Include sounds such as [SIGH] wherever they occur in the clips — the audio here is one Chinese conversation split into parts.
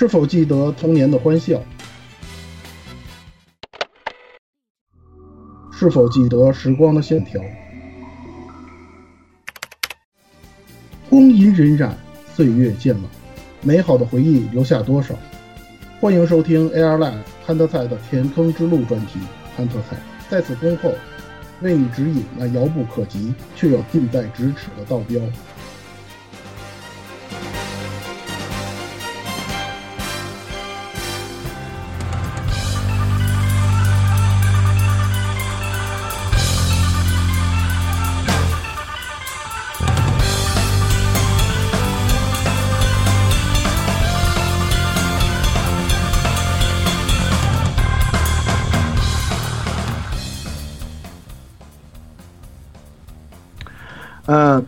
是否记得童年的欢笑？是否记得时光的线条？光阴荏苒，岁月渐老，美好的回忆留下多少？欢迎收听 AR Live 汉特菜的填坑之路专题。汉特菜在此恭候，为你指引那遥不可及却又近在咫尺的道标。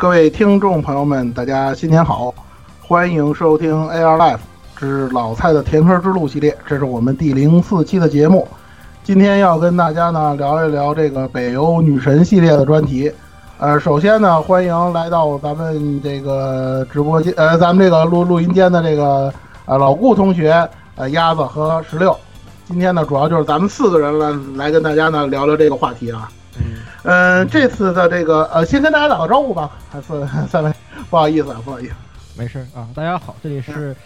各位听众朋友们，大家新年好，欢迎收听 AR Life 之老蔡的填坑之路系列，这是我们第零四期的节目。今天要跟大家呢聊一聊这个北欧女神系列的专题。呃，首先呢，欢迎来到咱们这个直播间，呃，咱们这个录录音间的这个呃老顾同学，呃，鸭子和石榴。今天呢，主要就是咱们四个人来来跟大家呢聊聊这个话题啊。嗯，这次的这个呃，先跟大家打个招呼吧，还是 [LAUGHS] 三位，不好意思啊，不好意思，没事啊，大家好，这里是，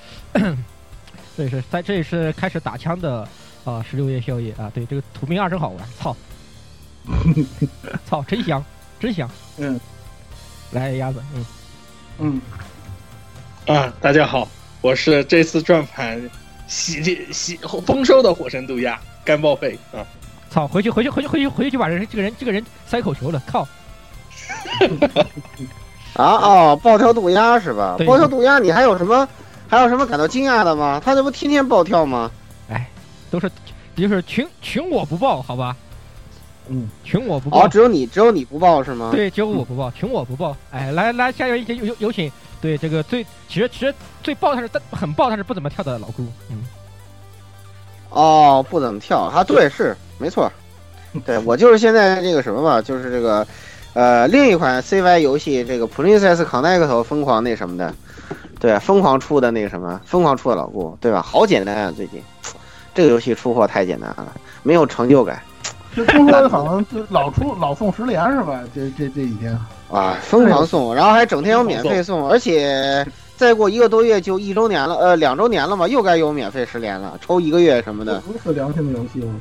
这里是在这里是开始打枪的啊，十六夜宵夜啊，对，这个土兵二真好玩，操，操，真香，真香，嗯，来鸭子，嗯。嗯，啊，大家好，我是这次转盘喜喜丰收的火神渡鸦干报废啊。操！回去回去回去回去回去就把人这个人这个人塞口球了！靠！[LAUGHS] 啊哦，暴跳渡鸦是吧？暴跳渡鸦，你还有什么还有什么感到惊讶的吗？他这不天天暴跳吗？哎，都是就是群群我不报，好吧？嗯，群我不报。哦，只有你只有你不报是吗？对，只有我不报，群我不报。哎，来来，下一位有有有请。对，这个最其实其实最爆他是很爆，但是不怎么跳的老姑。嗯。哦，不怎么跳啊？对，是。没错，对我就是现在这个什么嘛，就是这个，呃，另一款 CY 游戏这个 Princess Connect 疯狂那什么的，对，疯狂出的那个什么，疯狂出的老顾，对吧？好简单啊，最近这个游戏出货太简单了，没有成就感。就听说好像就老出老送十连是吧？这这这几天啊，疯狂送，然后还整天有免费送，而且再过一个多月就一周年了，呃，两周年了嘛，又该有免费十连了，抽一个月什么的。如此良心的游戏吗？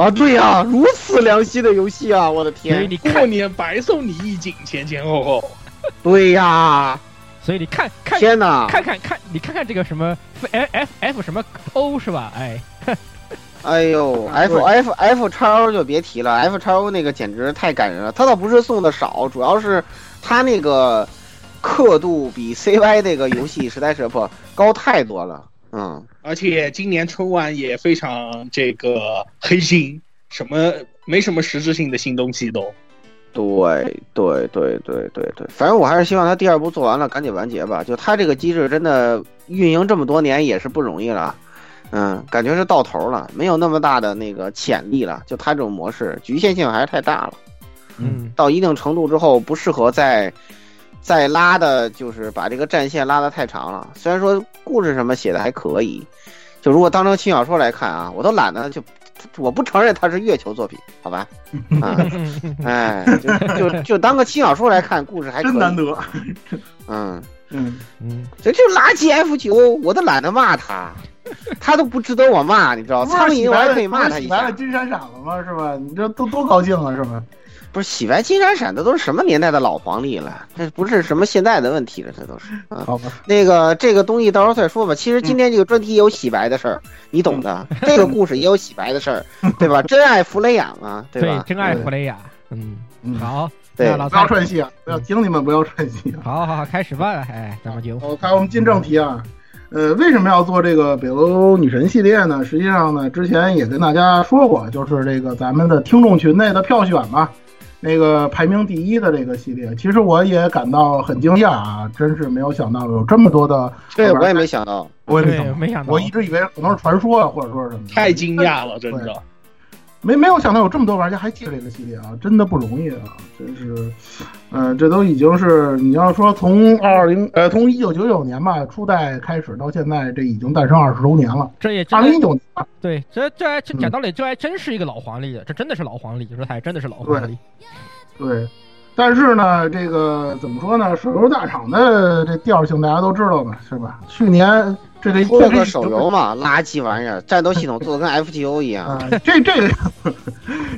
啊，对呀，如此良心的游戏啊！我的天，你过年白送你一景，前前后后。对呀，所以你看看，天哪，看看看，你看看这个什么 F F F 什么 O 是吧？哎，[LAUGHS] 哎呦，F F F 叉 O 就别提了，F 叉 O 那个简直太感人了。他倒不是送的少，主要是他那个刻度比 C Y 那个游戏实在是不高太多了。嗯，而且今年春晚也非常这个黑心，什么没什么实质性的新东西都。对对对对对对，反正我还是希望他第二部做完了赶紧完结吧。就他这个机制真的运营这么多年也是不容易了，嗯，感觉是到头了，没有那么大的那个潜力了。就他这种模式局限性还是太大了，嗯，到一定程度之后不适合再。再拉的就是把这个战线拉得太长了。虽然说故事什么写的还可以，就如果当成轻小说来看啊，我都懒得就，我不承认它是月球作品，好吧？[LAUGHS] 啊，哎，就就就当个轻小说来看，故事还真难得。嗯嗯嗯，这就垃圾 F 九，我都懒得骂他，他都不值得我骂，你知道？苍蝇我还可以骂他一下。金闪闪了吗？是吧？你这都多高兴啊，是吧？不是洗白金闪闪的都是什么年代的老黄历了？这不是什么现在的问题了，这都是。好吧，那个这个东西到时候再说吧。其实今天这个专题也有洗白的事儿，你懂的。这个故事也有洗白的事儿，[LAUGHS] 对吧？真爱弗雷雅嘛，对吧？真爱弗雷雅。嗯嗯，好，对，老不要串戏啊！不要听你们不要串戏。好好好，开始吧，哎，咱们就。好，看我们进正题啊。呃，为什么要做这个北欧女神系列呢？实际上呢，之前也跟大家说过，就是这个咱们的听众群内的票选嘛。那个排名第一的这个系列，其实我也感到很惊讶啊！真是没有想到有这么多的，对我也没想到，我也没没想到，我一直以为可能是传说啊，或者说什么。太惊讶了，真的。没没有想到有这么多玩家还记得这个系列啊，真的不容易啊，真是，嗯，这都已经是你要说从二零呃从一九九九年吧初代开始到现在，这已经诞生二十周年了。这也二零一九年，对，这这还讲道理，这还真是一个老黄历了，这真的是老黄历，这还真的是老黄历。对，但是呢，这个怎么说呢？手游大厂的这调性大家都知道吧，是吧？去年这得做个手游嘛，垃圾玩意儿，战斗系统做的跟 [LAUGHS] FGO 一样。啊，这这个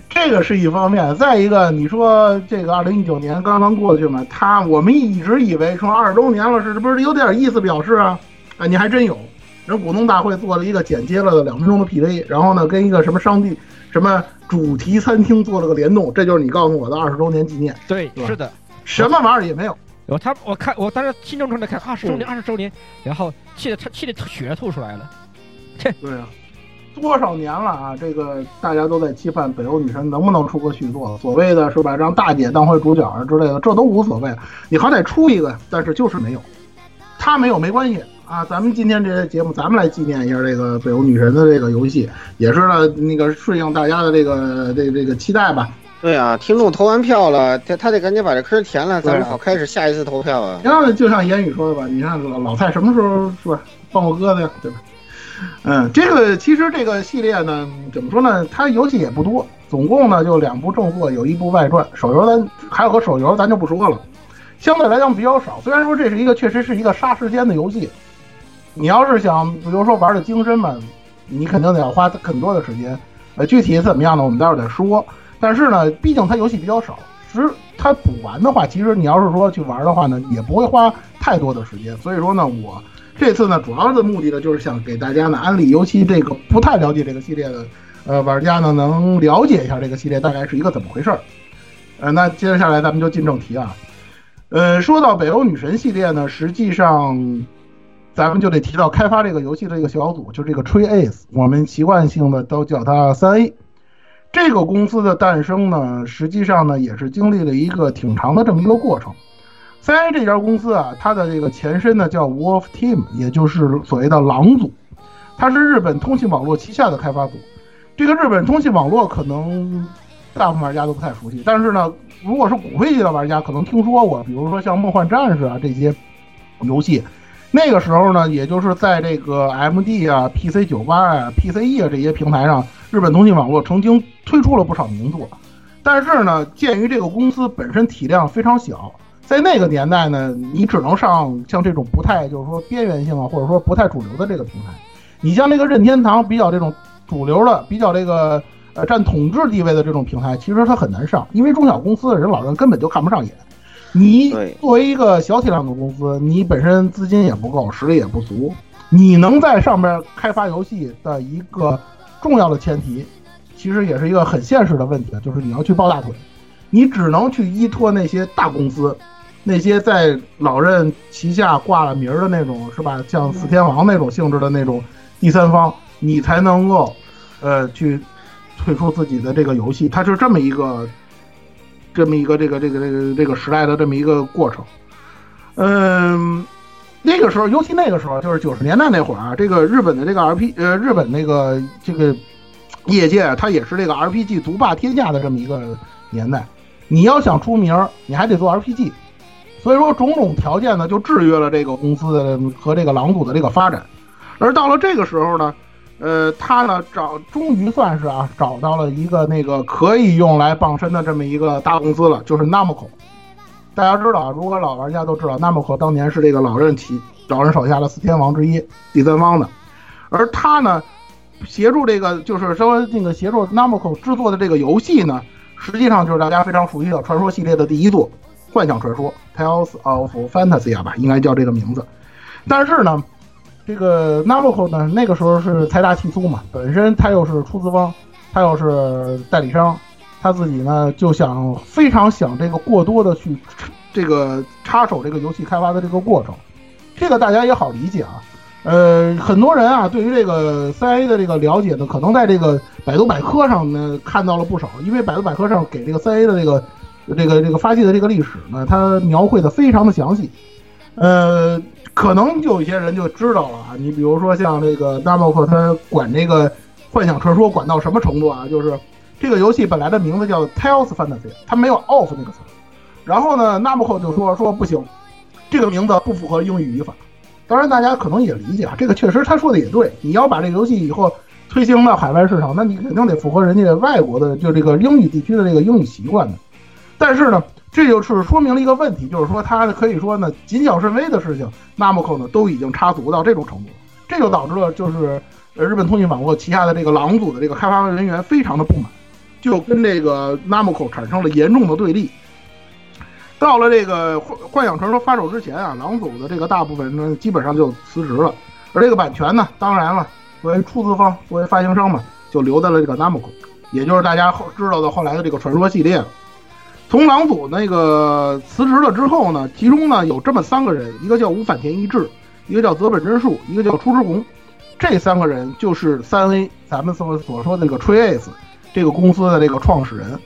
这个是一方面，再一个，你说这个二零一九年刚刚过去嘛，他我们一直以为说二十周年了，是不是有点意思表示啊？啊，你还真有，人股东大会做了一个剪接了的两分钟的 PV，然后呢，跟一个什么商地、什么主题餐厅做了个联动，这就是你告诉我的二十周年纪念，对，对吧是的。什么玩意儿也没有。我他我看我当时心中正在看二十周嗯年二十周年，然后气得他气得血吐出来了。切对啊，多少年了啊！这个大家都在期盼北欧女神能不能出个续作，所谓的是吧，让大姐当回主角啊之类的，这都无所谓。你好歹出一个，但是就是没有，他没有没关系啊。咱们今天这个节目，咱们来纪念一下这个北欧女神的这个游戏，也是呢那个顺应大家的这个这个这个期待吧。对啊，听众投完票了，他他得赶紧把这坑填了，咱们好开始下一次投票啊。然后就像言语说的吧，你看老老蔡什么时候是吧放过鸽子呀，对吧？嗯，这个其实这个系列呢，怎么说呢？它游戏也不多，总共呢就两部正作，有一部外传。手游咱还有个手游，咱就不说了，相对来讲比较少。虽然说这是一个确实是一个杀时间的游戏，你要是想比如说玩的精深嘛，你肯定得要花很多的时间。呃，具体怎么样呢？我们待会儿再说。但是呢，毕竟它游戏比较少，实它补完的话，其实你要是说去玩的话呢，也不会花太多的时间。所以说呢，我这次呢主要的目的呢，就是想给大家呢安利，尤其这个不太了解这个系列的呃玩家呢，能了解一下这个系列大概是一个怎么回事儿。呃，那接下来咱们就进正题啊。呃，说到北欧女神系列呢，实际上咱们就得提到开发这个游戏的一个小组，就是这个 Tree Ace，我们习惯性的都叫它三 A。这个公司的诞生呢，实际上呢也是经历了一个挺长的这么一个过程。三 A 这家公司啊，它的这个前身呢叫 Wolf Team，也就是所谓的狼组，它是日本通信网络旗下的开发组。这个日本通信网络可能大部分玩家都不太熟悉，但是呢，如果是骨灰级的玩家，可能听说过，比如说像《梦幻战士》啊这些游戏。那个时候呢，也就是在这个 MD 啊、PC 九八啊、PCE 啊这些平台上，日本通信网络曾经推出了不少名作。但是呢，鉴于这个公司本身体量非常小，在那个年代呢，你只能上像这种不太就是说边缘性啊，或者说不太主流的这个平台。你像这个任天堂比较这种主流的、比较这个呃占统治地位的这种平台，其实它很难上，因为中小公司的人老人根本就看不上眼。你作为一个小体量的公司，你本身资金也不够，实力也不足，你能在上面开发游戏的一个重要的前提，其实也是一个很现实的问题，就是你要去抱大腿，你只能去依托那些大公司，那些在老任旗下挂了名儿的那种，是吧？像四天王那种性质的那种第三方，你才能够，呃，去推出自己的这个游戏，它是这么一个。这么一个这个这个这个这个时代的这么一个过程，嗯，那个时候，尤其那个时候，就是九十年代那会儿啊，这个日本的这个 RP 呃，日本那个这个业界，它也是这个 RPG 独霸天下的这么一个年代。你要想出名，你还得做 RPG，所以说种种条件呢，就制约了这个公司的和这个狼组的这个发展。而到了这个时候呢，呃，他呢找终于算是啊找到了一个那个可以用来傍身的这么一个大公司了，就是 Namco。大家知道，如果老玩家都知道，Namco 当年是这个老任旗老任手下的四天王之一，第三方的。而他呢，协助这个就是说那个协助 Namco 制作的这个游戏呢，实际上就是大家非常熟悉的传说系列的第一作《幻想传说》（Tales of Fantasia） 吧，应该叫这个名字。但是呢，这个 Namco 呢，那个时候是财大气粗嘛，本身他又是出资方，他又是代理商，他自己呢就想非常想这个过多的去这个插手这个游戏开发的这个过程，这个大家也好理解啊。呃，很多人啊，对于这个三 A 的这个了解呢，可能在这个百度百科上呢看到了不少，因为百度百科上给这个三 A 的这个这个这个发迹的这个历史呢，它描绘的非常的详细。呃，可能就有些人就知道了啊，你比如说像这个 Namco，他管这个幻想传说管到什么程度啊？就是这个游戏本来的名字叫 Tales Fantasy，它没有 off 那个词。然后呢，Namco 就说说不行，这个名字不符合英语语法。当然，大家可能也理解啊，这个确实他说的也对。你要把这个游戏以后推行到海外市场，那你肯定得符合人家外国的就这个英语地区的这个英语习惯的。但是呢，这就是说明了一个问题，就是说它可以说呢，谨小慎微的事情，Namco 呢都已经插足到这种程度，这就导致了就是日本通信网络旗下的这个狼组的这个开发人员非常的不满，就跟这个 Namco 产生了严重的对立。到了这个幻幻想传说发售之前啊，狼组的这个大部分人呢基本上就辞职了，而这个版权呢，当然了，作为出资方，作为发行商嘛，就留在了这个 Namco，也就是大家后知道的后来的这个传说系列。从狼组那个辞职了之后呢，其中呢有这么三个人，一个叫吴反田一志，一个叫泽本真树，一个叫出之红，这三个人就是三 A 咱们所所说的那个 Trace 这个公司的这个创始人。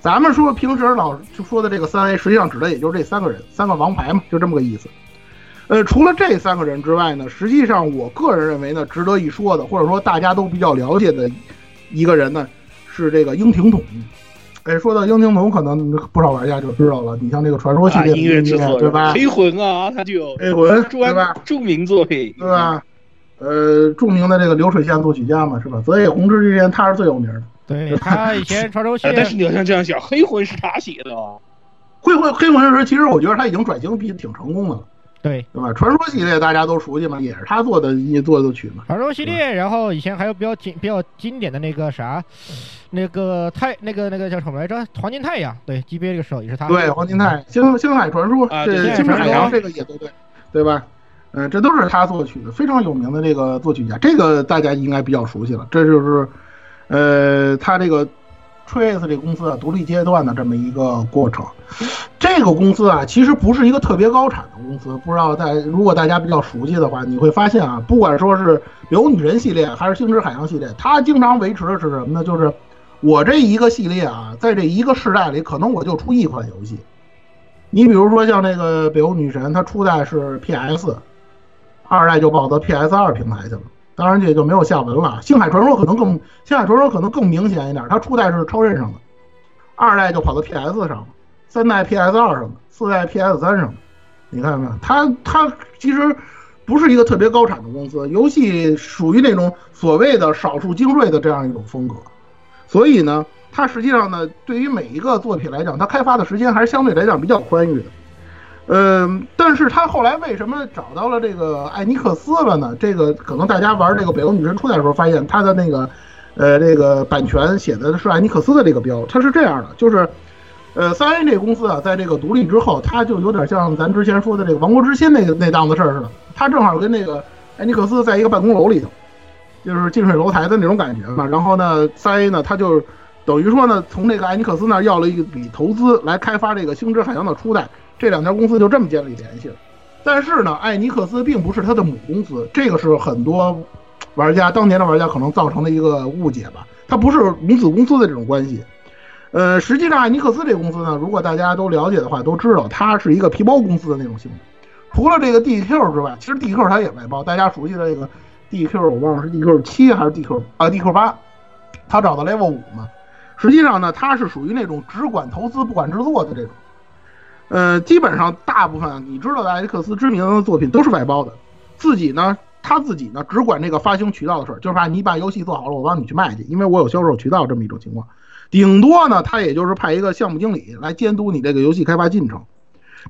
咱们说平时老就说的这个三 A，实际上指的也就是这三个人，三个王牌嘛，就这么个意思。呃，除了这三个人之外呢，实际上我个人认为呢，值得一说的，或者说大家都比较了解的一个人呢，是这个英廷统。哎，说到英廷统，可能不少玩家就知道了。你像这个传说系列音乐制作对吧？黑魂啊，他就有黑魂对吧？著名作品对吧？呃，著名的这个流水线作曲家嘛，是吧？泽野弘之之间，他是最有名的。对他以前传说系列，但是你要像这样想，黑魂是他写的啊。黑魂黑魂时，其实我觉得他已经转型比挺成功的了。对对吧？传说系列大家都熟悉嘛，也是他做的一做的曲嘛。传说系列，然后以前还有比较经比较经典的那个啥，那个太那个那个叫什么来着？黄金太阳，对，G B A 这个时候也是他。对，黄金太星星海传说，对星海洋这个也都对，对吧？嗯，这都是他作曲的，非常有名的这个作曲家，这个大家应该比较熟悉了。这就是，呃，他这个 Trace 这公司啊，独立阶段的这么一个过程。这个公司啊，其实不是一个特别高产的公司。不知道在如果大家比较熟悉的话，你会发现啊，不管说是有女人系列还是星之海洋系列，它经常维持的是什么呢？就是我这一个系列啊，在这一个世代里，可能我就出一款游戏。你比如说像那个北欧女神，它初代是 PS。二代就跑到 PS 二平台去了，当然这就没有下文了。星海传说可能更，星海传说可能更明显一点，它初代是超任上的，二代就跑到 PS 上了，三代 PS 二上的，四代 PS 三上的。你看看，它它其实不是一个特别高产的公司，游戏属于那种所谓的少数精锐的这样一种风格，所以呢，它实际上呢，对于每一个作品来讲，它开发的时间还是相对来讲比较宽裕的。嗯，但是他后来为什么找到了这个艾尼克斯了呢？这个可能大家玩这个北欧女神初代的时候发现，他的那个，呃，这个版权写的是艾尼克斯的这个标。它是这样的，就是，呃，三 A 这个公司啊，在这个独立之后，它就有点像咱之前说的这个《王国之心》那个那档子事儿似的。他正好跟那个艾尼克斯在一个办公楼里头，就是近水楼台的那种感觉嘛。然后呢，三 A 呢，他就等于说呢，从这个艾尼克斯那儿要了一笔投资来开发这个《星之海洋》的初代。这两家公司就这么建立联系了，但是呢，艾尼克斯并不是他的母公司，这个是很多玩家当年的玩家可能造成的一个误解吧，它不是母子公司的这种关系。呃，实际上艾尼克斯这个公司呢，如果大家都了解的话，都知道它是一个皮包公司的那种性质。除了这个 DQ 之外，其实 DQ 它也外包，大家熟悉的这个 DQ 我忘了是 DQ 七还是 DQ 啊 DQ 八，它找到 Level 五嘛。实际上呢，它是属于那种只管投资不管制作的这种。呃，基本上大部分你知道的艾尼克斯知名的作品都是外包的，自己呢，他自己呢只管这个发行渠道的事儿，就是把你把游戏做好了，我帮你去卖去，因为我有销售渠道这么一种情况。顶多呢，他也就是派一个项目经理来监督你这个游戏开发进程。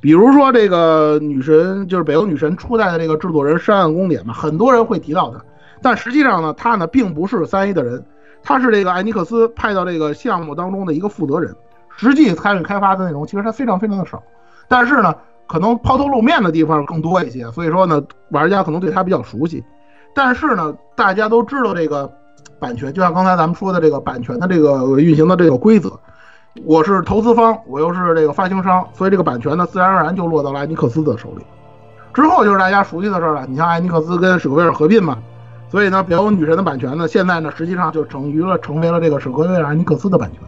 比如说这个女神，就是北欧女神初代的这个制作人山岸公典嘛，很多人会提到他，但实际上呢，他呢并不是三 A 的人，他是这个艾尼克斯派到这个项目当中的一个负责人。实际参与开发的内容其实它非常非常的少，但是呢，可能抛头露面的地方更多一些，所以说呢，玩家可能对它比较熟悉。但是呢，大家都知道这个版权，就像刚才咱们说的这个版权的这个运行的这个规则，我是投资方，我又是这个发行商，所以这个版权呢，自然而然就落到了艾尼克斯的手里。之后就是大家熟悉的事了，你像艾尼克斯跟史克威尔合并嘛，所以呢，北欧女神的版权呢，现在呢，实际上就成于了成为了这个史克威尔艾尼克斯的版权。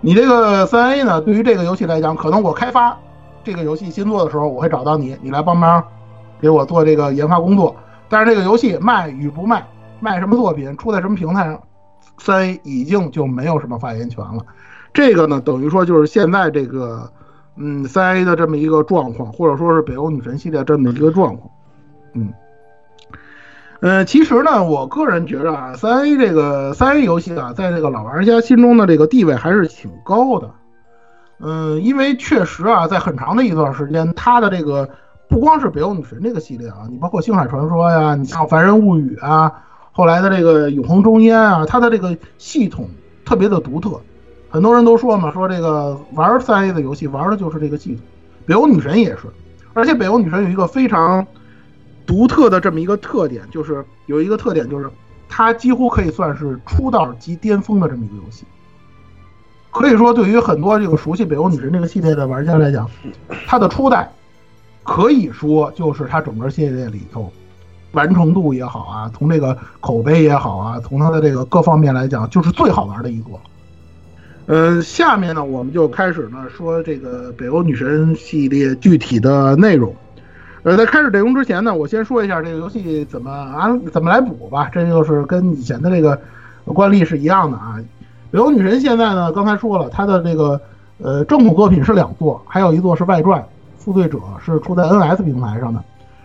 你这个三 A 呢？对于这个游戏来讲，可能我开发这个游戏新作的时候，我会找到你，你来帮忙给我做这个研发工作。但是这个游戏卖与不卖，卖什么作品，出在什么平台上，三 A 已经就没有什么发言权了。这个呢，等于说就是现在这个，嗯，三 A 的这么一个状况，或者说是北欧女神系列这么一个状况，嗯，呃，其实呢，我个人觉得啊，三 A 这个三 A 游戏啊，在这个老玩家心中的这个地位还是挺高的，嗯，因为确实啊，在很长的一段时间，它的这个不光是北欧女神这个系列啊，你包括星海传说呀，你像凡人物语啊，后来的这个永恒中烟啊，它的这个系统特别的独特。很多人都说嘛，说这个玩三 A 的游戏玩的就是这个系统。北欧女神也是，而且北欧女神有一个非常独特的这么一个特点，就是有一个特点就是它几乎可以算是出道即巅峰的这么一个游戏。可以说，对于很多这个熟悉北欧女神这个系列的玩家来讲，它的初代可以说就是它整个系列里头完成度也好啊，从这个口碑也好啊，从它的这个各方面来讲，就是最好玩的一个。呃，下面呢，我们就开始呢说这个北欧女神系列具体的内容。呃，在开始内容之前呢，我先说一下这个游戏怎么安怎么来补吧。这就是跟以前的这个惯例是一样的啊。北欧女神现在呢，刚才说了，它的这个呃正统作品是两座，还有一座是外传，《负罪者》是出在 NS 平台上的。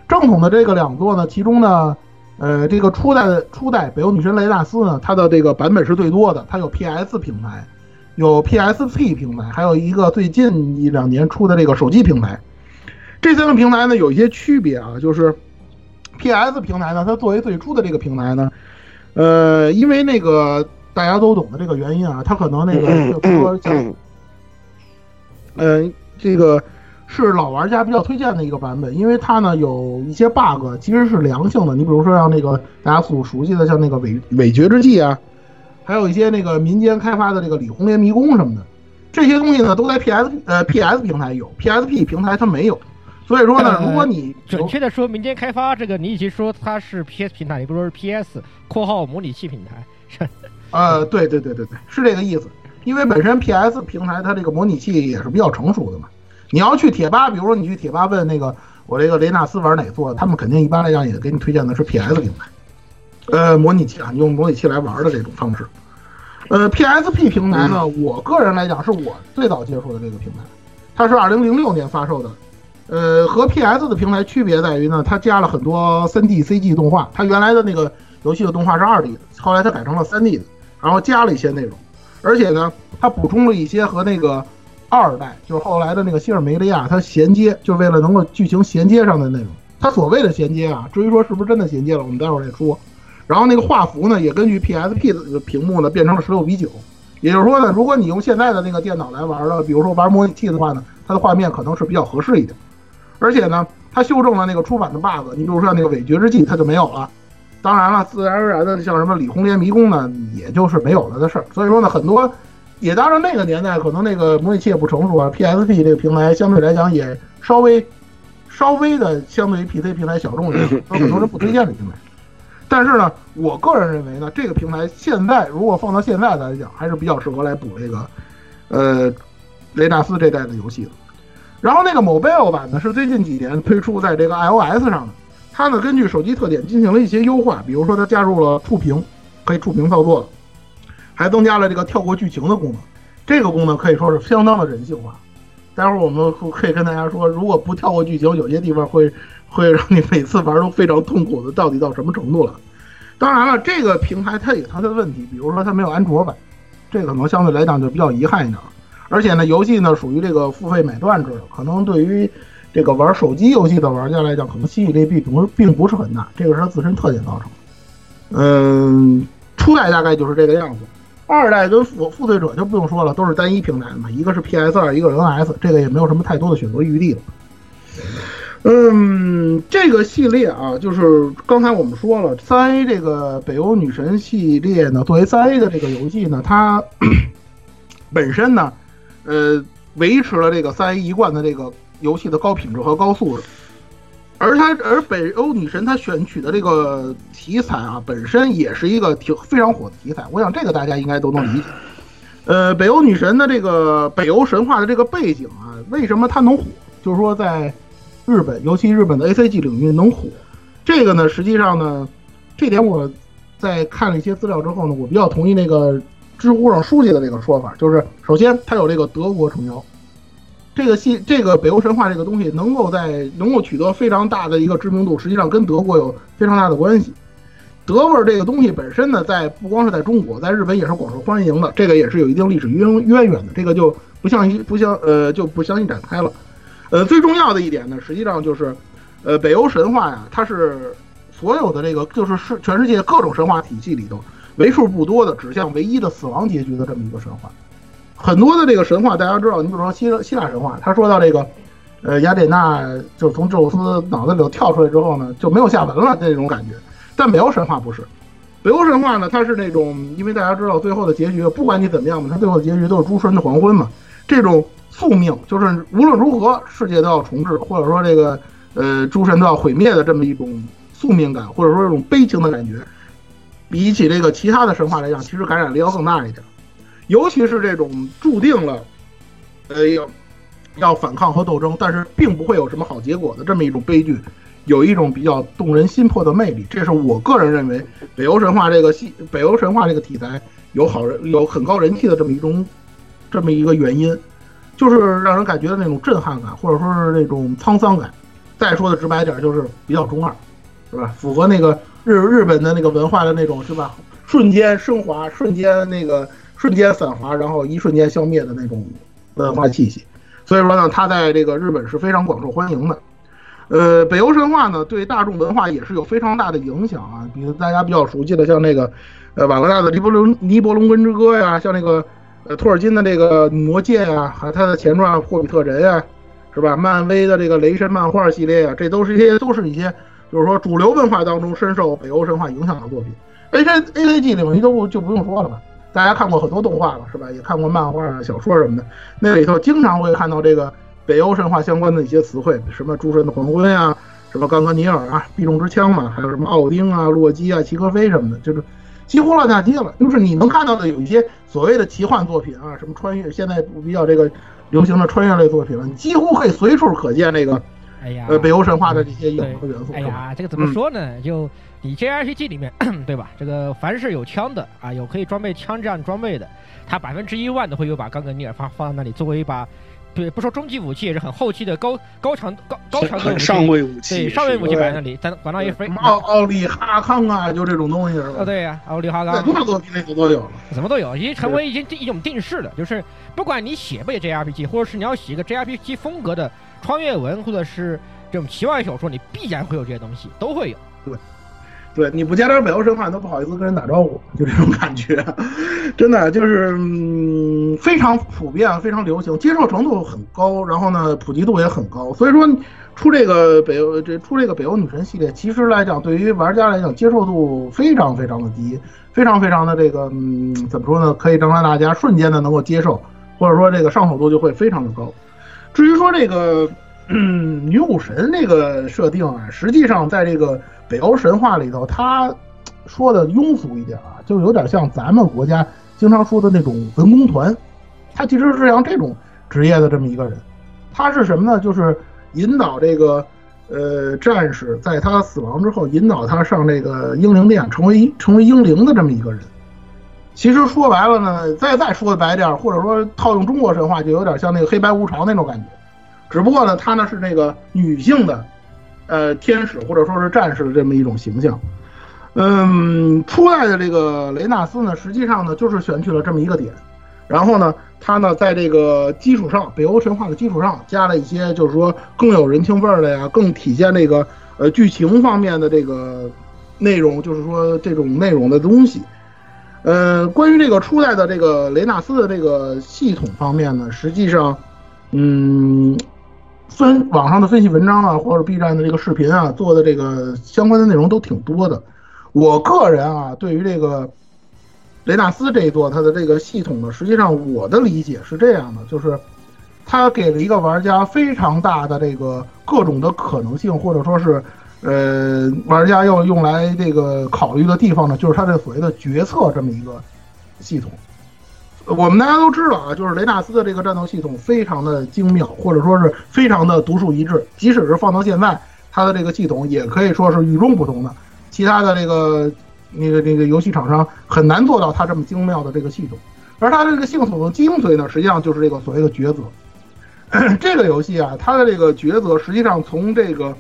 正统的这个两座呢，其中呢，呃，这个初代的初代北欧女神雷纳斯呢，它的这个版本是最多的，它有 PS 平台。有 PSP 平台，还有一个最近一两年出的这个手机平台。这三个平台呢有一些区别啊，就是 PS 平台呢，它作为最初的这个平台呢，呃，因为那个大家都懂的这个原因啊，它可能那个就说像，嗯，这个是老玩家比较推荐的一个版本，因为它呢有一些 bug 其实是良性的。你比如说像那个大家所熟悉的像那个伪伪绝之记啊。还有一些那个民间开发的这个李红莲迷宫什么的，这些东西呢都在 PS 呃 PS 平台有，PSP 平台它没有。所以说呢，如果你准确的说民间开发这个，你已经说它是 PS 平台，你不说是 PS（ 括号模拟器平台）？[LAUGHS] 呃，对对对对对，是这个意思。因为本身 PS 平台它这个模拟器也是比较成熟的嘛。你要去贴吧，比如说你去贴吧问那个我这个雷纳斯玩哪座，他们肯定一般来讲也给你推荐的是 PS 平台。呃，模拟器啊，用模拟器来玩的这种方式。呃，PSP 平台呢，我个人来讲是我最早接触的这个平台，它是二零零六年发售的。呃，和 PS 的平台区别在于呢，它加了很多 3D CG 动画。它原来的那个游戏的动画是 2D 的，后来它改成了 3D 的，然后加了一些内容。而且呢，它补充了一些和那个二代，就是后来的那个希尔梅利亚，它衔接，就为了能够剧情衔接上的内容。它所谓的衔接啊，至于说是不是真的衔接了，我们待会儿再说。然后那个画幅呢，也根据 PSP 的屏幕呢变成了十六比九，也就是说呢，如果你用现在的那个电脑来玩的，比如说玩模拟器的话呢，它的画面可能是比较合适一点。而且呢，它修正了那个出版的 bug，你比如说那个伪绝之记它就没有了。当然了，自然而然的像什么李红莲迷宫呢，也就是没有了的事儿。所以说呢，很多也当然那个年代可能那个模拟器也不成熟啊，PSP 这个平台相对来讲也稍微稍微的相对于 PC 平台小众一点，有很多人不推荐这平台。但是呢，我个人认为呢，这个平台现在如果放到现在来讲，还是比较适合来补这个，呃，雷纳斯这代的游戏的。然后那个 mobile 版呢，是最近几年推出在这个 iOS 上的，它呢根据手机特点进行了一些优化，比如说它加入了触屏，可以触屏操作，还增加了这个跳过剧情的功能。这个功能可以说是相当的人性化。待会儿我们可以跟大家说，如果不跳过剧情，有些地方会。会让你每次玩都非常痛苦的，到底到什么程度了？当然了，这个平台它有它的问题，比如说它没有安卓版，这可能相对来讲就比较遗憾一点。而且呢，游戏呢属于这个付费买断制的，可能对于这个玩手机游戏的玩家来讲，可能吸引力并不是并不是很大，这个是它自身特点造成的。嗯，初代大概就是这个样子，二代跟负负罪者就不用说了，都是单一平台的嘛，一个是 PS 二，一个是 NS，这个也没有什么太多的选择余地了。嗯，这个系列啊，就是刚才我们说了，三 A 这个北欧女神系列呢，作为三 A 的这个游戏呢，它 [COUGHS] 本身呢，呃，维持了这个三 A 一贯的这个游戏的高品质和高素质。而它，而北欧女神它选取的这个题材啊，本身也是一个挺非常火的题材。我想这个大家应该都能理解。呃，北欧女神的这个北欧神话的这个背景啊，为什么它能火？就是说在日本，尤其日本的 A C G 领域能火，这个呢，实际上呢，这点我在看了一些资料之后呢，我比较同意那个知乎上书记的这个说法，就是首先它有这个德国撑腰，这个戏这个北欧神话这个东西能够在能够取得非常大的一个知名度，实际上跟德国有非常大的关系。德味儿这个东西本身呢，在不光是在中国，在日本也是广受欢迎的，这个也是有一定历史渊渊源的，这个就不像一不像呃就不详细展开了。呃，最重要的一点呢，实际上就是，呃，北欧神话呀，它是所有的这个就是是全世界各种神话体系里头为数不多的指向唯一的死亡结局的这么一个神话。很多的这个神话，大家知道，你比如说希希腊神话，他说到这个，呃，雅典娜就是从宙斯脑子里头跳出来之后呢，就没有下文了那种感觉。但北欧神话不是，北欧神话呢，它是那种，因为大家知道最后的结局，不管你怎么样嘛，它最后的结局都是诸神的黄昏嘛。这种宿命就是无论如何世界都要重置，或者说这个呃诸神都要毁灭的这么一种宿命感，或者说这种悲情的感觉，比起这个其他的神话来讲，其实感染力要更大一点。尤其是这种注定了，呃要要反抗和斗争，但是并不会有什么好结果的这么一种悲剧。有一种比较动人心魄的魅力，这是我个人认为北欧神话这个戏，北欧神话这个题材有好人有很高人气的这么一种这么一个原因，就是让人感觉的那种震撼感，或者说是那种沧桑感。再说的直白点，就是比较中二，是吧？符合那个日日本的那个文化的那种，是吧？瞬间升华，瞬间那个瞬间散华，然后一瞬间消灭的那种文化气息。所以说呢，它在这个日本是非常广受欢迎的。呃，北欧神话呢，对大众文化也是有非常大的影响啊。比如大家比较熟悉的，像那个，呃，瓦格纳的《尼伯龙尼伯龙根之歌》呀，像那个，呃，托尔金的这个《魔戒》呀，还有他的前传《霍比特人》呀，是吧？漫威的这个雷神漫画系列呀，这都是一些都是一些，就是说主流文化当中深受北欧神话影响的作品。A C A C G 里面都就不用说了吧，大家看过很多动画了，是吧？也看过漫画啊、小说什么的，那里头经常会看到这个。北欧神话相关的一些词汇，什么诸神的黄昏呀，什么冈格尼尔啊，必中之枪嘛，还有什么奥丁啊、洛基啊、齐格飞什么的，就是几乎烂大街了。就是你能看到的有一些所谓的奇幻作品啊，什么穿越，现在比较这个流行的穿越类作品了，你几乎可以随处可见那个，哎呀，呃，北欧神话的这些影和元素。哎呀，这个怎么说呢？就你 JRPG 里面，[CLEARS THROAT] 对吧？这个凡是有枪的啊，有可以装备枪这样装备的，它百分之一万的会有把冈格尼尔放放在那里作为一把。对，不说终极武器，也是很后期的高高强高高强的上位武器，对上位武器摆在那里，咱管到一飞奥奥利哈康啊，就这种东西是吧？啊，对呀，奥利哈康，多少作品里头都有了，什么都有，已经成为已经一种定式了。就是不管你写不写 JRPG，或者是你要写一个 JRPG 风格的穿越文，或者是这种奇幻小说，你必然会有这些东西，都会有。对。对，你不加点北欧神话都不好意思跟人打招呼，[LAUGHS] 就这种感觉，[LAUGHS] 真的就是嗯非常普遍、非常流行，接受程度很高，然后呢普及度也很高。所以说出这个北欧这出这个北欧女神系列，其实来讲对于玩家来讲接受度非常非常的低，非常非常的这个嗯怎么说呢？可以让大家瞬间的能够接受，或者说这个上手度就会非常的高。至于说这个嗯女武神这个设定啊，实际上在这个。北欧神话里头，他说的庸俗一点啊，就有点像咱们国家经常说的那种文工团，他其实是像这种职业的这么一个人。他是什么呢？就是引导这个呃战士在他死亡之后，引导他上这个英灵殿，成为成为英灵的这么一个人。其实说白了呢，再再说的白点，或者说套用中国神话，就有点像那个黑白无常那种感觉。只不过呢，他呢是那个女性的。呃，天使或者说是战士的这么一种形象，嗯，初代的这个雷纳斯呢，实际上呢就是选取了这么一个点，然后呢，他呢在这个基础上，北欧神话的基础上加了一些，就是说更有人情味儿的呀，更体现这个呃剧情方面的这个内容，就是说这种内容的东西。呃，关于这个初代的这个雷纳斯的这个系统方面呢，实际上，嗯。分网上的分析文章啊，或者 B 站的这个视频啊，做的这个相关的内容都挺多的。我个人啊，对于这个雷纳斯这一座它的这个系统呢，实际上我的理解是这样的，就是它给了一个玩家非常大的这个各种的可能性，或者说是呃玩家要用来这个考虑的地方呢，就是它这所谓的决策这么一个系统。我们大家都知道啊，就是雷纳斯的这个战斗系统非常的精妙，或者说是非常的独树一帜。即使是放到现在，它的这个系统也可以说是与众不同的。其他的这个那个那个游戏厂商很难做到它这么精妙的这个系统。而它这个系统的精髓呢，实际上就是这个所谓的抉择。这个游戏啊，它的这个抉择实际上从这个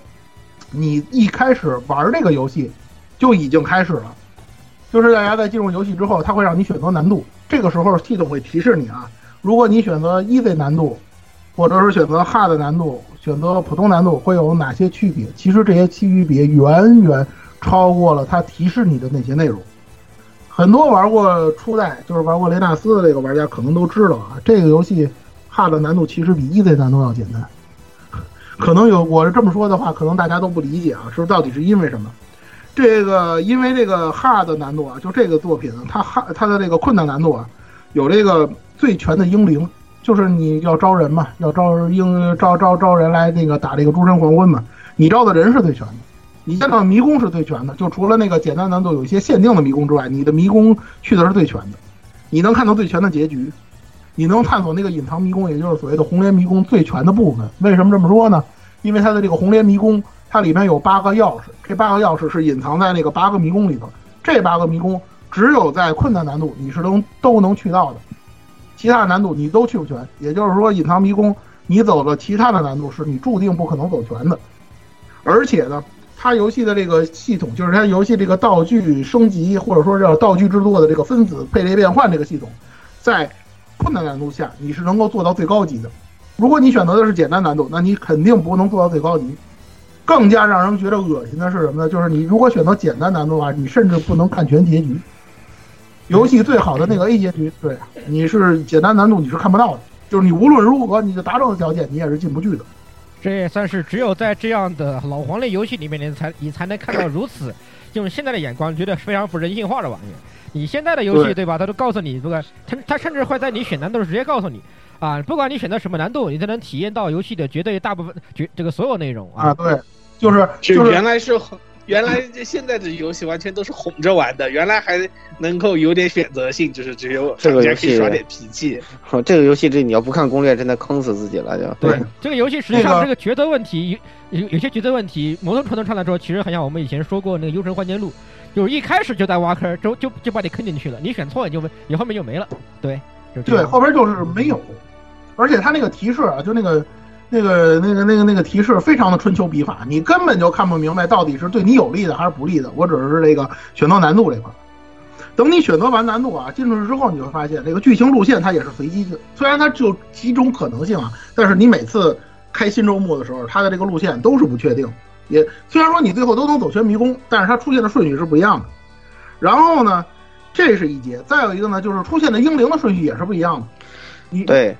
你一开始玩这个游戏就已经开始了。就是大家在进入游戏之后，它会让你选择难度，这个时候系统会提示你啊，如果你选择 easy 难度，或者是选择 hard 难度，选择普通难度会有哪些区别？其实这些区别远远超过了它提示你的那些内容。很多玩过初代，就是玩过雷纳斯的这个玩家可能都知道啊，这个游戏 hard 难度其实比 easy 难度要简单。可能有我是这么说的话，可能大家都不理解啊，是到底是因为什么？这个因为这个 hard 难度啊，就这个作品，它哈它的这个困难难度啊，有这个最全的英灵，就是你要招人嘛，要招英招招招人来那个打这个诸神黄昏嘛，你招的人是最全的，你见到迷宫是最全的，就除了那个简单难度有一些限定的迷宫之外，你的迷宫去的是最全的，你能看到最全的结局，你能探索那个隐藏迷宫，也就是所谓的红莲迷宫最全的部分。为什么这么说呢？因为它的这个红莲迷宫。它里面有八个钥匙，这八个钥匙是隐藏在那个八个迷宫里头。这八个迷宫只有在困难难度你是能都能去到的，其他的难度你都去不全。也就是说，隐藏迷宫你走了其他的难度是你注定不可能走全的。而且呢，它游戏的这个系统，就是它游戏这个道具升级或者说叫道具制作的这个分子配列变换这个系统，在困难难度下你是能够做到最高级的。如果你选择的是简单难度，那你肯定不能做到最高级。更加让人觉得恶心的是什么呢？就是你如果选择简单难度的话，你甚至不能看全结局。游戏最好的那个 A 结局，对，你是简单难度你是看不到的。就是你无论如何，你就达到的条件，你也是进不去的。这也算是只有在这样的老黄类游戏里面，你才你才能看到如此用现在的眼光觉得非常不人性化的玩意儿。你现在的游戏对吧？他都告诉你，这个他他甚至会在你选难度时直接告诉你。啊，不管你选择什么难度，你都能体验到游戏的绝对大部分绝这个所有内容啊。对，就是就是原来是原来现在的游戏完全都是哄着玩的，原来还能够有点选择性，就是只有这个游戏耍点脾气。[LAUGHS] 这个游戏这你要不看攻略，真的坑死自己了就。对，这个游戏实际上这个抉择问题有有些抉择问题，某种程度上来说，其实很像我们以前说过那个《幽神幻剑录》，就是一开始就在挖坑，就就就把你坑进去了，你选错你就你后面就没了。对，对，后边就是没有。而且他那个提示啊，就那个、那个、那个、那个、那个提示，非常的春秋笔法，你根本就看不明白到底是对你有利的还是不利的。我只是这个选择难度这块，等你选择完难度啊，进去之后，你会发现这个剧情路线它也是随机的。虽然它只有几种可能性啊，但是你每次开新周末的时候，它的这个路线都是不确定。也虽然说你最后都能走全迷宫，但是它出现的顺序是不一样的。然后呢，这是一节，再有一个呢，就是出现的英灵的顺序也是不一样的。你对。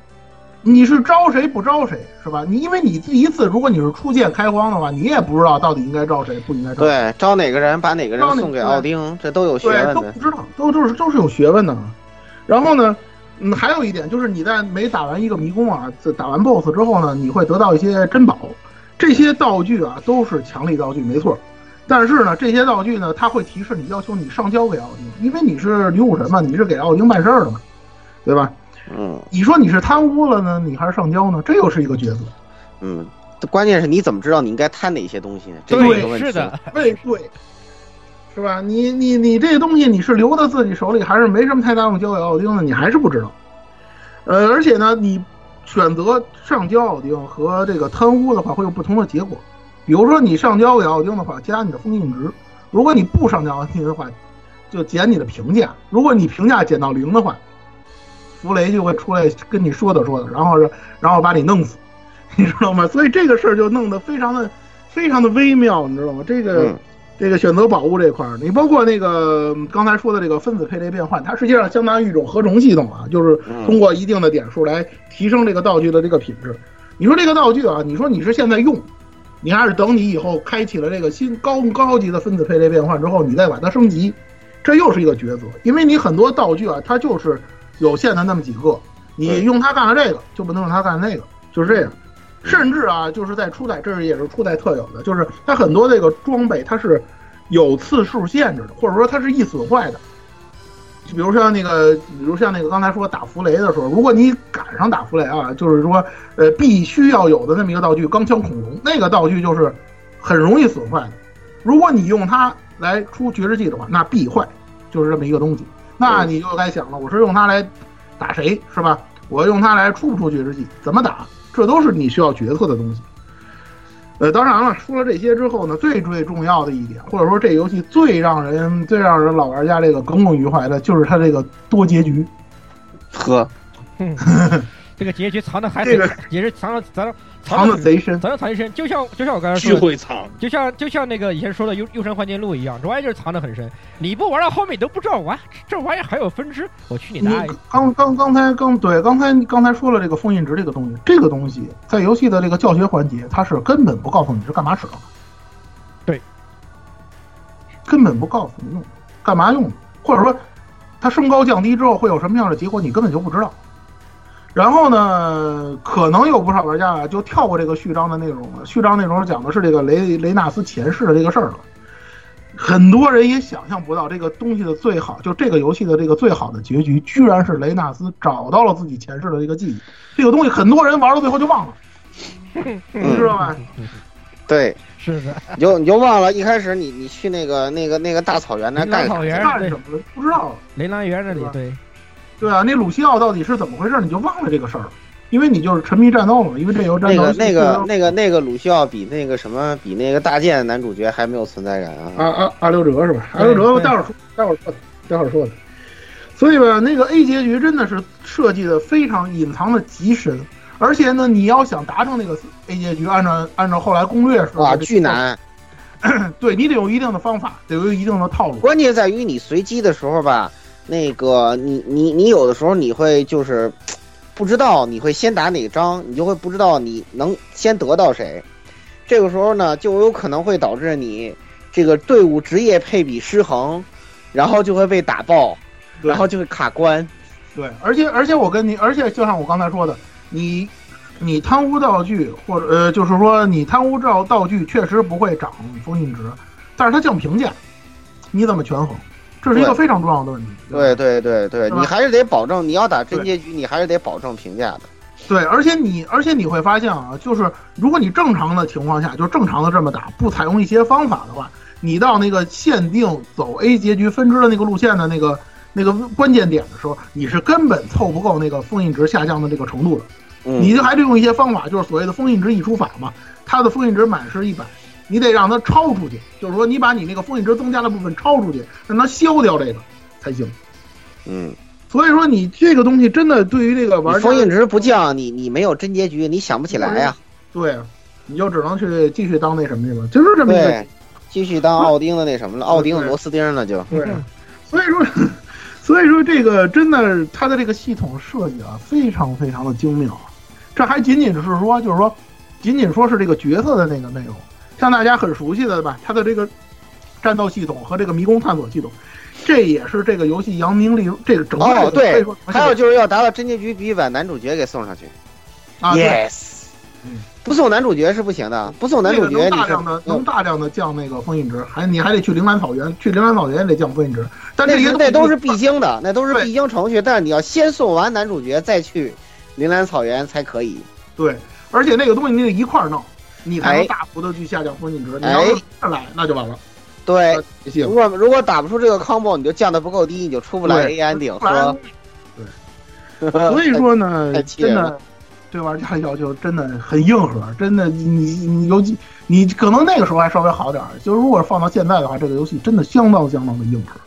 你是招谁不招谁是吧？你因为你第一次，如果你是初见开荒的话，你也不知道到底应该招谁，不应该招。对，招哪个人，把哪个人送给奥丁，这都有学问的。都不知道，都都是都是有学问的。然后呢，嗯，还有一点就是你在每打完一个迷宫啊，打完 BOSS 之后呢，你会得到一些珍宝，这些道具啊都是强力道具，没错。但是呢，这些道具呢，它会提示你要求你上交给奥丁，因为你是女武神嘛，你是给奥丁办事儿的嘛，对吧？嗯，你说你是贪污了呢，你还是上交呢？这又是一个抉择。嗯，关键是你怎么知道你应该贪哪些东西呢？这是一个问题。是的，对对，是吧？你你你这东西你是留到自己手里，还是没什么太大用交给奥丁呢？你还是不知道。呃，而且呢，你选择上交奥丁和这个贪污的话，会有不同的结果。比如说你上交给奥丁的话，加你的封印值；如果你不上交奥丁的话，就减你的评价。如果你评价减到零的话，弗雷就会出来跟你说的说的，然后是然后把你弄死，[LAUGHS] 你知道吗？所以这个事儿就弄得非常的非常的微妙，你知道吗？这个这个选择宝物这块儿，你包括那个刚才说的这个分子配列变换，它实际上相当于一种合成系统啊，就是通过一定的点数来提升这个道具的这个品质。你说这个道具啊，你说你是现在用，你还是等你以后开启了这个新高高级的分子配列变换之后，你再把它升级，这又是一个抉择，因为你很多道具啊，它就是。有限的那么几个，你用它干了这个，就不能用它干那个，就是这样。甚至啊，就是在初代，这也是初代特有的，就是它很多这个装备它是有次数限制的，或者说它是易损坏的。就比如像那个，比如像那个刚才说打弗雷的时候，如果你赶上打弗雷啊，就是说呃必须要有的那么一个道具——钢枪恐龙，那个道具就是很容易损坏的。如果你用它来出绝世技的话，那必坏，就是这么一个东西。那你就该想了，我是用它来打谁，是吧？我用它来出不出绝世技，怎么打，这都是你需要决策的东西。呃，当然了，说了这些之后呢，最最重要的一点，或者说这游戏最让人最让人老玩家这个耿耿于怀的，就是它这个多结局。呵，[LAUGHS] 这个结局藏的还这个也是藏了藏的藏的贼深，藏的藏得深，就像就像我刚才说的，会藏，就像就像那个以前说的《幽幽深幻剑录》一样，这玩意儿就是藏的很深，你不玩到后面你都不知道，玩，这玩意儿还有分支，我去你你大爷！刚刚刚才刚对刚才刚才说了这个封印值这个东西，这个东西在游戏的这个教学环节，它是根本不告诉你是干嘛使的。对，根本不告诉你用干嘛用的，或者说它升高降低之后会有什么样的结果，你根本就不知道。然后呢，可能有不少玩家啊就跳过这个序章的内容了。序章内容讲的是这个雷雷纳斯前世的这个事儿了。很多人也想象不到，这个东西的最好，就这个游戏的这个最好的结局，居然是雷纳斯找到了自己前世的这个记忆。这个东西很多人玩到最后就忘了，[LAUGHS] 你知道吗？对，是的，你就你就忘了一开始你你去那个那个那个大草原那干草原对干什么了？不知道了。雷兰园那里对，对啊，那鲁西奥到底是怎么回事？你就忘了这个事儿了，因为你就是沉迷战斗了。因为这游战斗那个那个那个那个鲁西奥比那个什么比那个大剑男主角还没有存在感啊！阿阿阿刘哲是吧？阿对刘哲，待会儿说，待会儿说，待会儿说的。所以吧，那个 A 结局真的是设计的非常隐藏的极深，而且呢，你要想达成那个 A 结局，按照按照后来攻略说的，哇，巨难！[CLEARS THROAT] 对你得有一定的方法，得有一定的套路。关键在于你随机的时候吧，那个你你你有的时候你会就是不知道你会先打哪张，你就会不知道你能先得到谁。这个时候呢，就有可能会导致你这个队伍职业配比失衡，然后就会被打爆，然后就会卡关。对，而且而且我跟你，而且就像我刚才说的，你你贪污道具，或者呃，就是说你贪污道道具确实不会涨封印值，但是它降评价，你怎么权衡？这是一个非常重要的问题。对对对对，你还是得保证你要打真结局，你还是得保证评价的。对，而且你而且你会发现啊，就是如果你正常的情况下，就正常的这么打，不采用一些方法的话，你到那个限定走 A 结局分支的那个路线的那个那个关键点的时候，你是根本凑不够那个封印值下降的这个程度的。嗯，你就还得用一些方法，就是所谓的封印值溢出法嘛。它的封印值满是一百，你得让它超出去，就是说你把你那个封印值增加的部分超出去，让它消掉这个才行。嗯，所以说你这个东西真的对于这个玩封印值不降，你你没有真结局，你想不起来呀、对，你就只能去继续当那什么去了，就是这么一个对，继续当奥丁的那什么了，奥丁的螺丝钉了就。对，所以说，所以说这个真的，它的这个系统设计啊，非常非常的精妙。这还仅仅是说，就是说，仅仅说是这个角色的那个内容，像大家很熟悉的吧，它的这个战斗系统和这个迷宫探索系统，这也是这个游戏扬名立万这个整个这哦，对，还有就是要达到真结局，必须把男主角给送上去。啊，对。yes，嗯。不送男主角是不行的，不送男主角你是大量的能嗯大量的降那个封印值，还你还得去铃兰草原，去铃兰草原也得降封印值，但这些东西那都是必经的，那都是必经程序，但是你要先送完男主角再去铃兰草原才可以。对，而且那个东西你得一块儿弄，你才能哎大幅的去下降封印值。你要是一块儿来，那就完了。对，如，果如果打不出这个 combo，你就降的不够低，你就出不来对 A 安顶，不然说。所以说呢 [LAUGHS] 真的对玩家的要求真的很硬核，真的你你你尤其你可能那个时候还稍微好点儿，就如果放到现在的话，这个游戏真的相当相当的硬核。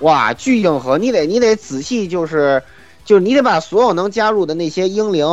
哇，巨硬核！你得你得仔细，就是就是你得把所有能加入的那些英灵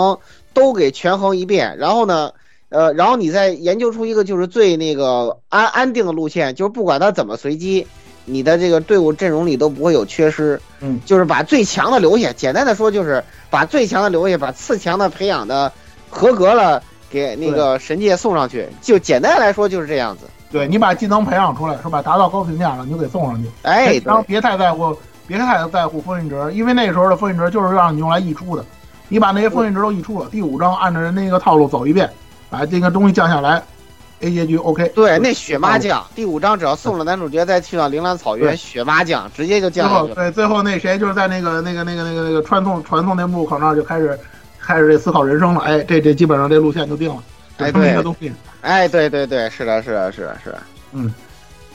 都给权衡一遍，然后呢，呃，然后你再研究出一个就是最那个安安定的路线，就是不管它怎么随机，你的这个队伍阵容里都不会有缺失。嗯，就是把最强的留下。简单的说，就是把最强的留下，把次强的培养的合格了，给那个神界送上去。就简单来说就是这样子。对你把技能培养出来是吧？达到高评价了，你就给送上去。哎，对，然后别太在乎，别太在乎封印值，因为那时候的封印值就是让你用来溢出的。你把那些封印值都溢出了，第五章按照人那个套路走一遍，把这个东西降下来，A 结局 OK。对，那血妈酱，第五章只要送了男主角，再去到铃兰草原，对血妈酱直接就降下去了。对最后那谁就是在那个那个那个那个那个传送传送那木口那儿就开始开始这思考人生了。哎，这这基本上这路线就定了，就哎对东西。哎，对对对，是的，是的，是的，是的。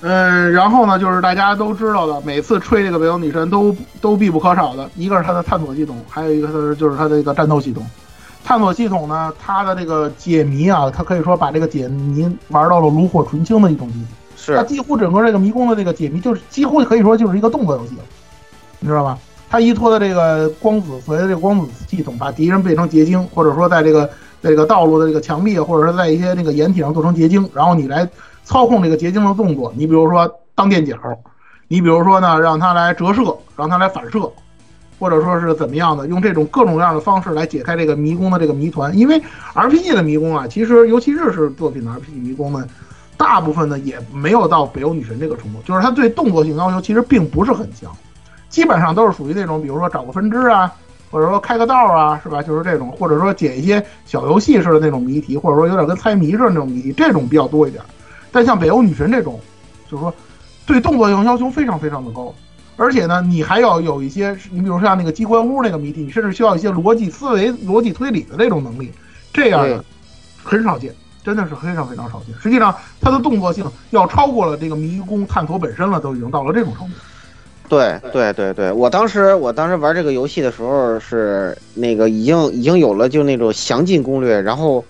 嗯，然后呢，就是大家都知道的，每次吹这个北欧女神都都必不可少的，一个是它的探索系统，还有一个是就是它的一个战斗系统。探索系统呢，它的这个解谜啊，它可以说把这个解谜玩到了炉火纯青的一种地步。它几乎整个这个迷宫的这个解谜，就是几乎可以说就是一个动作游戏了，你知道吧？它依托的这个光子，所谓的这个光子系统，把敌人变成结晶，或者说在这个在这个道路的这个墙壁，或者说在一些那个掩体上做成结晶，然后你来操控这个结晶的动作。你比如说当垫脚，你比如说呢让它来折射，让它来反射，或者说是怎么样的，用这种各种各样的方式来解开这个迷宫的这个谜团。因为 RPG 的迷宫啊，其实尤其日式作品的 RPG 迷宫呢，大部分呢也没有到北欧女神这个程度，就是它对动作性要求其实并不是很强，基本上都是属于那种，比如说找个分支啊，或者说开个道啊，是吧？就是这种，或者说解一些小游戏式的那种谜题，或者说有点跟猜谜似的那种谜题，这种比较多一点。但像北欧女神这种，就是说对动作性要求非常非常的高，而且呢，你还要有一些，你比如像那个机关屋那个谜题，你甚至需要一些逻辑思维、逻辑推理的这种能力，这样的很少见。真的是非常非常少见。实际上，它的动作性要超过了这个迷宫探索本身了，都已经到了这种程度。对对对对，我当时我当时玩这个游戏的时候是那个已经已经有了就那种详尽攻略，然后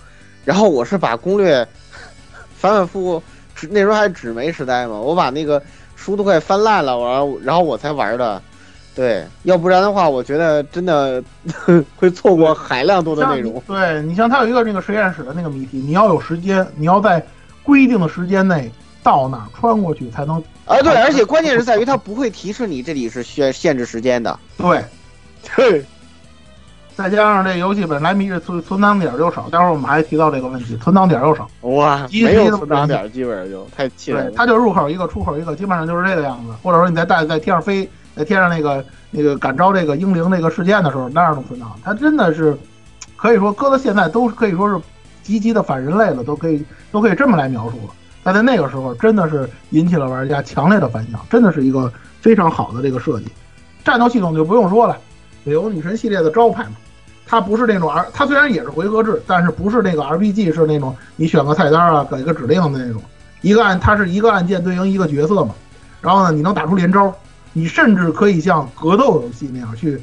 然后我是把攻略 [LAUGHS] 反反复复，那时候还纸媒时代嘛，我把那个书都快翻烂了，我然后我才玩的。对，要不然的话，我觉得真的会错过海量多的内容。对你像它有一个那个实验室的那个谜题，你要有时间，你要在规定的时间内到哪儿穿过去才能。哎，对，而且关键是在于它不会提示你这里是限限制时间的。对，[LAUGHS] 对，再加上这游戏本来迷存存档点就少，待会儿我们还提到这个问题，存档点又少。哇，一没有存档点，基本上就太气人对，了。它就入口一个，出口一个，基本上就是这个样子。或者说你在带在天上飞，在天上那个那个感召这个英灵那个事件的时候，那样的存档，它真的是可以说搁到现在都可以说是极其的反人类了，都可以都可以这么来描述了。但在那个时候，真的是引起了玩家强烈的反响，真的是一个非常好的这个设计。战斗系统就不用说了，北欧女神系列的招牌嘛。它不是那种 R，它虽然也是回合制，但是不是那个 RPG 是那种你选个菜单啊，给个指令的那种，一个按它是一个按键对应一个角色嘛。然后呢，你能打出连招，你甚至可以像格斗游戏那样去，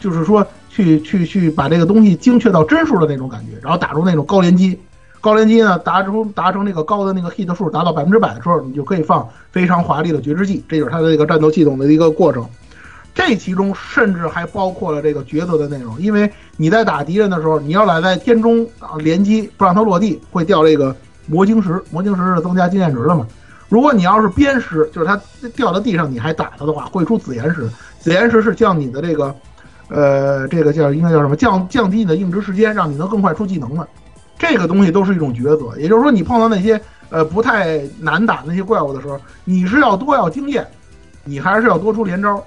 就是说去去去把这个东西精确到帧数的那种感觉，然后打出那种高连击。高连击呢，达出达成那个高的那个 hit 数达到百分之百的时候，你就可以放非常华丽的绝知技，这就是它的这个战斗系统的一个过程。这其中甚至还包括了这个抉择的内容，因为你在打敌人的时候，你要来在天中啊连击，不让他落地，会掉这个魔晶石。魔晶石是增加经验值的嘛？如果你要是鞭尸，就是它掉到地上你还打它的话，会出紫岩石。紫岩石是降你的这个，呃，这个叫应该叫什么？降降低你的硬直时间，让你能更快出技能的。这个东西都是一种抉择，也就是说，你碰到那些呃不太难打那些怪物的时候，你是要多要经验，你还是要多出连招。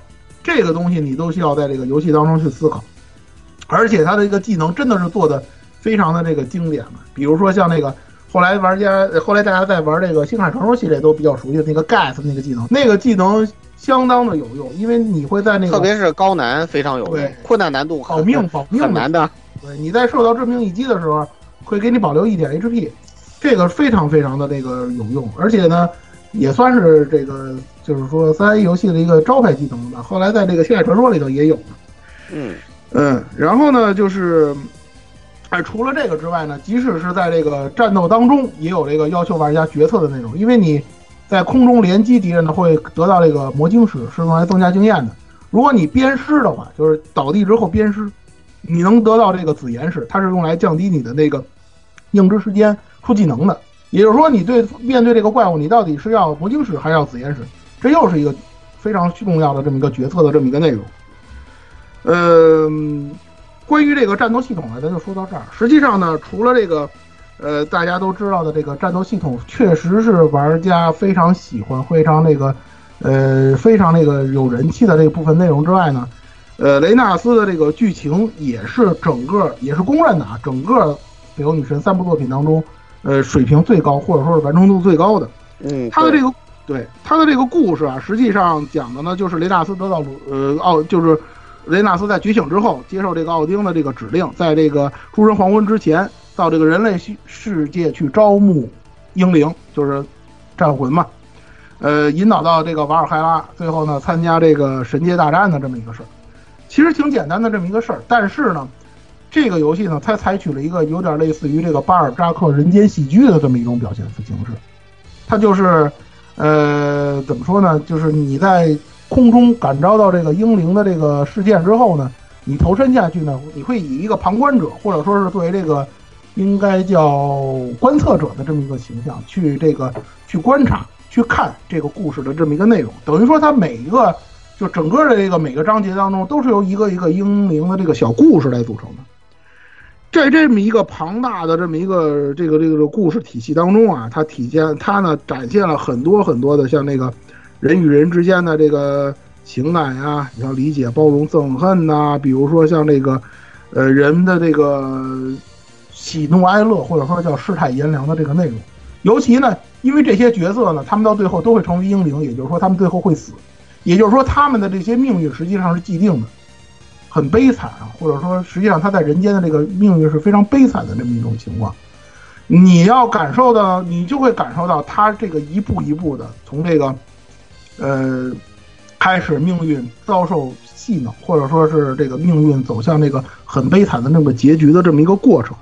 这个东西你都需要在这个游戏当中去思考，而且它的一个技能真的是做的非常的这个经典嘛。比如说像那个后来玩家，后来大家在玩这个《星海传说》系列都比较熟悉的那个 Gas 那个技能，那个技能相当的有用，因为你会在那个特别是高难非常有用对，困难难度保命保命很难的。对，你在受到致命一击的时候，会给你保留一点 HP，这个非常非常的这个有用，而且呢，也算是这个就是说三 A 游戏的一个招牌技能吧。后来在这个《星海传说》里头也有。嗯嗯，然后呢，就是，哎，除了这个之外呢，即使是在这个战斗当中，也有这个要求玩家决策的内容，因为你在空中连击敌人呢，会得到这个魔晶石，是用来增加经验的。如果你鞭尸的话，就是倒地之后鞭尸，你能得到这个紫岩石，它是用来降低你的那个硬直时间出技能的。也就是说，你对面对这个怪物，你到底是要魔晶石还是要紫岩石？这又是一个非常重要的这么一个决策的这么一个内容。呃，关于这个战斗系统呢，咱就说到这儿。实际上呢，除了这个，呃，大家都知道的这个战斗系统，确实是玩家非常喜欢、非常那个，呃，非常那个有人气的这部分内容之外呢，呃，雷纳斯的这个剧情也是整个也是公认的啊，整个《北欧女神》三部作品当中，呃，水平最高或者说是完成度最高的。嗯，他的这个对他的这个故事啊，实际上讲的呢，就是雷纳斯得到鲁呃奥，就是雷纳斯在觉醒之后，接受这个奥丁的这个指令，在这个诸神黄昏之前，到这个人类世世界去招募英灵，就是战魂嘛。呃，引导到这个瓦尔海拉，最后呢参加这个神界大战的这么一个事儿。其实挺简单的这么一个事儿，但是呢，这个游戏呢，它采取了一个有点类似于这个巴尔扎克人间喜剧的这么一种表现形式。它就是，呃，怎么说呢？就是你在空中感召到这个英灵的这个事件之后呢，你投身下去呢，你会以一个旁观者，或者说是作为这个应该叫观测者的这么一个形象去这个去观察。去看这个故事的这么一个内容，等于说它每一个就整个的这个每个章节当中，都是由一个一个英灵的这个小故事来组成的。在这么一个庞大的这么一个这个这个故事体系当中啊，它体现它呢展现了很多很多的像那个人与人之间的这个情感呀，你像理解、包容、憎恨呐，比如说像这个呃人的这个喜怒哀乐，或者说叫世态炎凉的这个内容。尤其呢，因为这些角色呢，他们到最后都会成为英灵，也就是说，他们最后会死，也就是说，他们的这些命运实际上是既定的，很悲惨啊，或者说，实际上他在人间的这个命运是非常悲惨的这么一种情况。你要感受到，你就会感受到他这个一步一步的从这个，呃，开始命运遭受戏弄，或者说是这个命运走向这个很悲惨的那么结局的这么一个过程。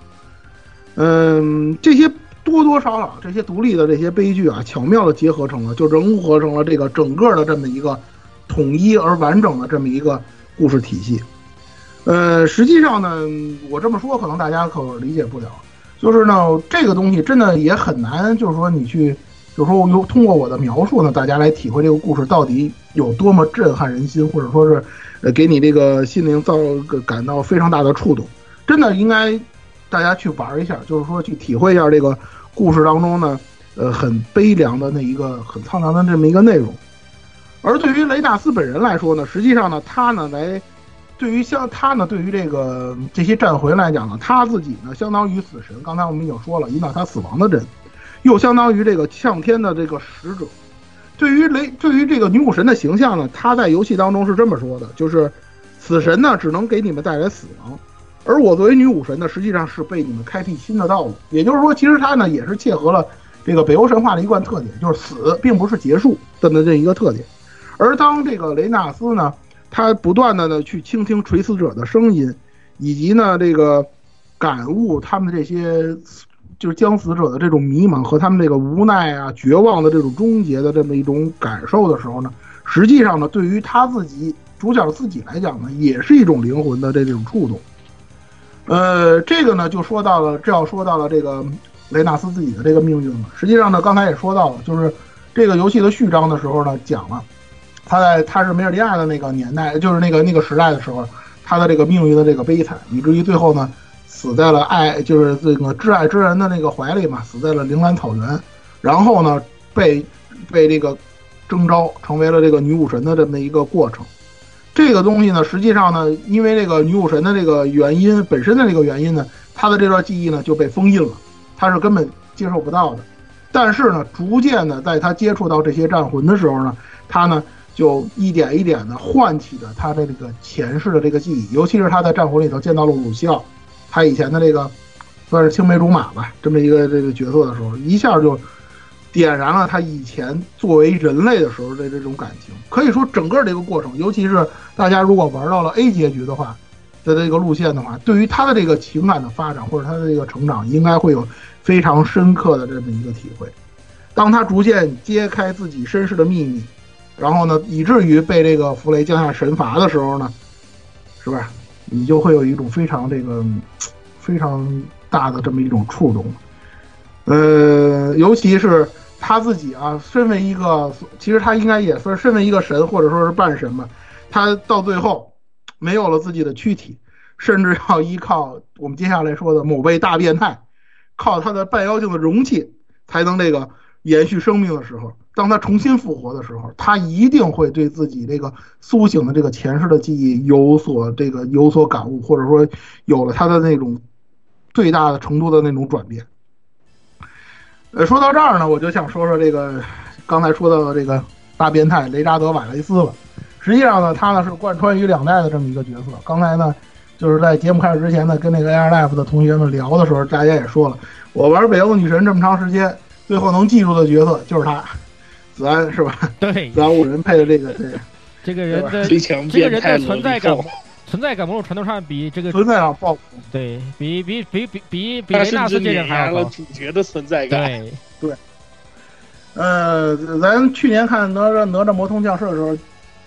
嗯，这些。多多少少这些独立的这些悲剧啊，巧妙的结合成了，就融合成了这个整个的这么一个统一而完整的这么一个故事体系。呃，实际上呢，我这么说可能大家可理解不了，就是呢，这个东西真的也很难，就是说你去，就是说用通过我的描述呢，大家来体会这个故事到底有多么震撼人心，或者说是呃给你这个心灵造感到非常大的触动，真的应该。大家去玩一下，就是说去体会一下这个故事当中呢，呃，很悲凉的那一个很苍凉的这么一个内容。而对于雷纳斯本人来说呢，实际上呢，他呢来对于像他呢，对于这个这些战魂来讲呢，他自己呢相当于死神。刚才我们已经说了，引导他死亡的人，又相当于这个向天的这个使者。对于雷，对于这个女武神的形象呢，他在游戏当中是这么说的，就是死神呢只能给你们带来死亡。而我作为女武神呢，实际上是被你们开辟新的道路。也就是说，其实它呢也是切合了这个北欧神话的一贯特点，就是死并不是结束的这一个特点。而当这个雷纳斯呢，他不断的呢去倾听垂死者的声音，以及呢这个感悟他们这些就是将死者的这种迷茫和他们这个无奈啊、绝望的这种终结的这么一种感受的时候呢，实际上呢，对于他自己主角自己来讲呢，也是一种灵魂的这种触动。呃，这个呢，就说到了，这要说到了这个雷纳斯自己的这个命运了。实际上呢，刚才也说到了，就是这个游戏的序章的时候呢，讲了他在他是梅尔利亚的那个年代，就是那个那个时代的时候，他的这个命运的这个悲惨，以至于最后呢，死在了爱，就是这个挚爱之人的那个怀里嘛，死在了铃兰草原，然后呢，被被这个征召成为了这个女武神的这么一个过程。这个东西呢，实际上呢，因为这个女武神的这个原因本身的这个原因呢，她的这段记忆呢就被封印了，她是根本接受不到的。但是呢，逐渐的，在她接触到这些战魂的时候呢，她呢就一点一点的唤起着他的这个前世的这个记忆，尤其是他在战魂里头见到了鲁西奥，他以前的这个算是青梅竹马吧，这么一个这个角色的时候，一下就。点燃了他以前作为人类的时候的这种感情，可以说整个这个过程，尤其是大家如果玩到了 A 结局的话的这个路线的话，对于他的这个情感的发展或者他的这个成长，应该会有非常深刻的这么一个体会。当他逐渐揭开自己身世的秘密，然后呢，以至于被这个弗雷降下神罚的时候呢，是吧你就会有一种非常这个非常大的这么一种触动？呃，尤其是。他自己啊，身为一个，其实他应该也算身为一个神，或者说是半神吧。他到最后没有了自己的躯体，甚至要依靠我们接下来说的某位大变态，靠他的半妖精的容器才能这个延续生命的时候，当他重新复活的时候，他一定会对自己这个苏醒的这个前世的记忆有所这个有所感悟，或者说有了他的那种最大的程度的那种转变。呃，说到这儿呢，我就想说说这个刚才说到的这个大变态雷扎德·瓦雷斯了。实际上呢，他呢是贯穿于两代的这么一个角色。刚才呢，就是在节目开始之前呢，跟那个 Air Life 的同学们聊的时候，大家也说了，我玩北欧女神这么长时间，最后能记住的角色就是他。子安是吧？[LAUGHS] 对子，安五人配的这个，对，这个 [LAUGHS] 人的这个人的存在感，存在感某种程度上比这个存在感爆对比比比比比比他雷纳斯这甚至碾人还要主角的存在感。对，呃，咱去年看哪吒哪吒魔童降世的时候，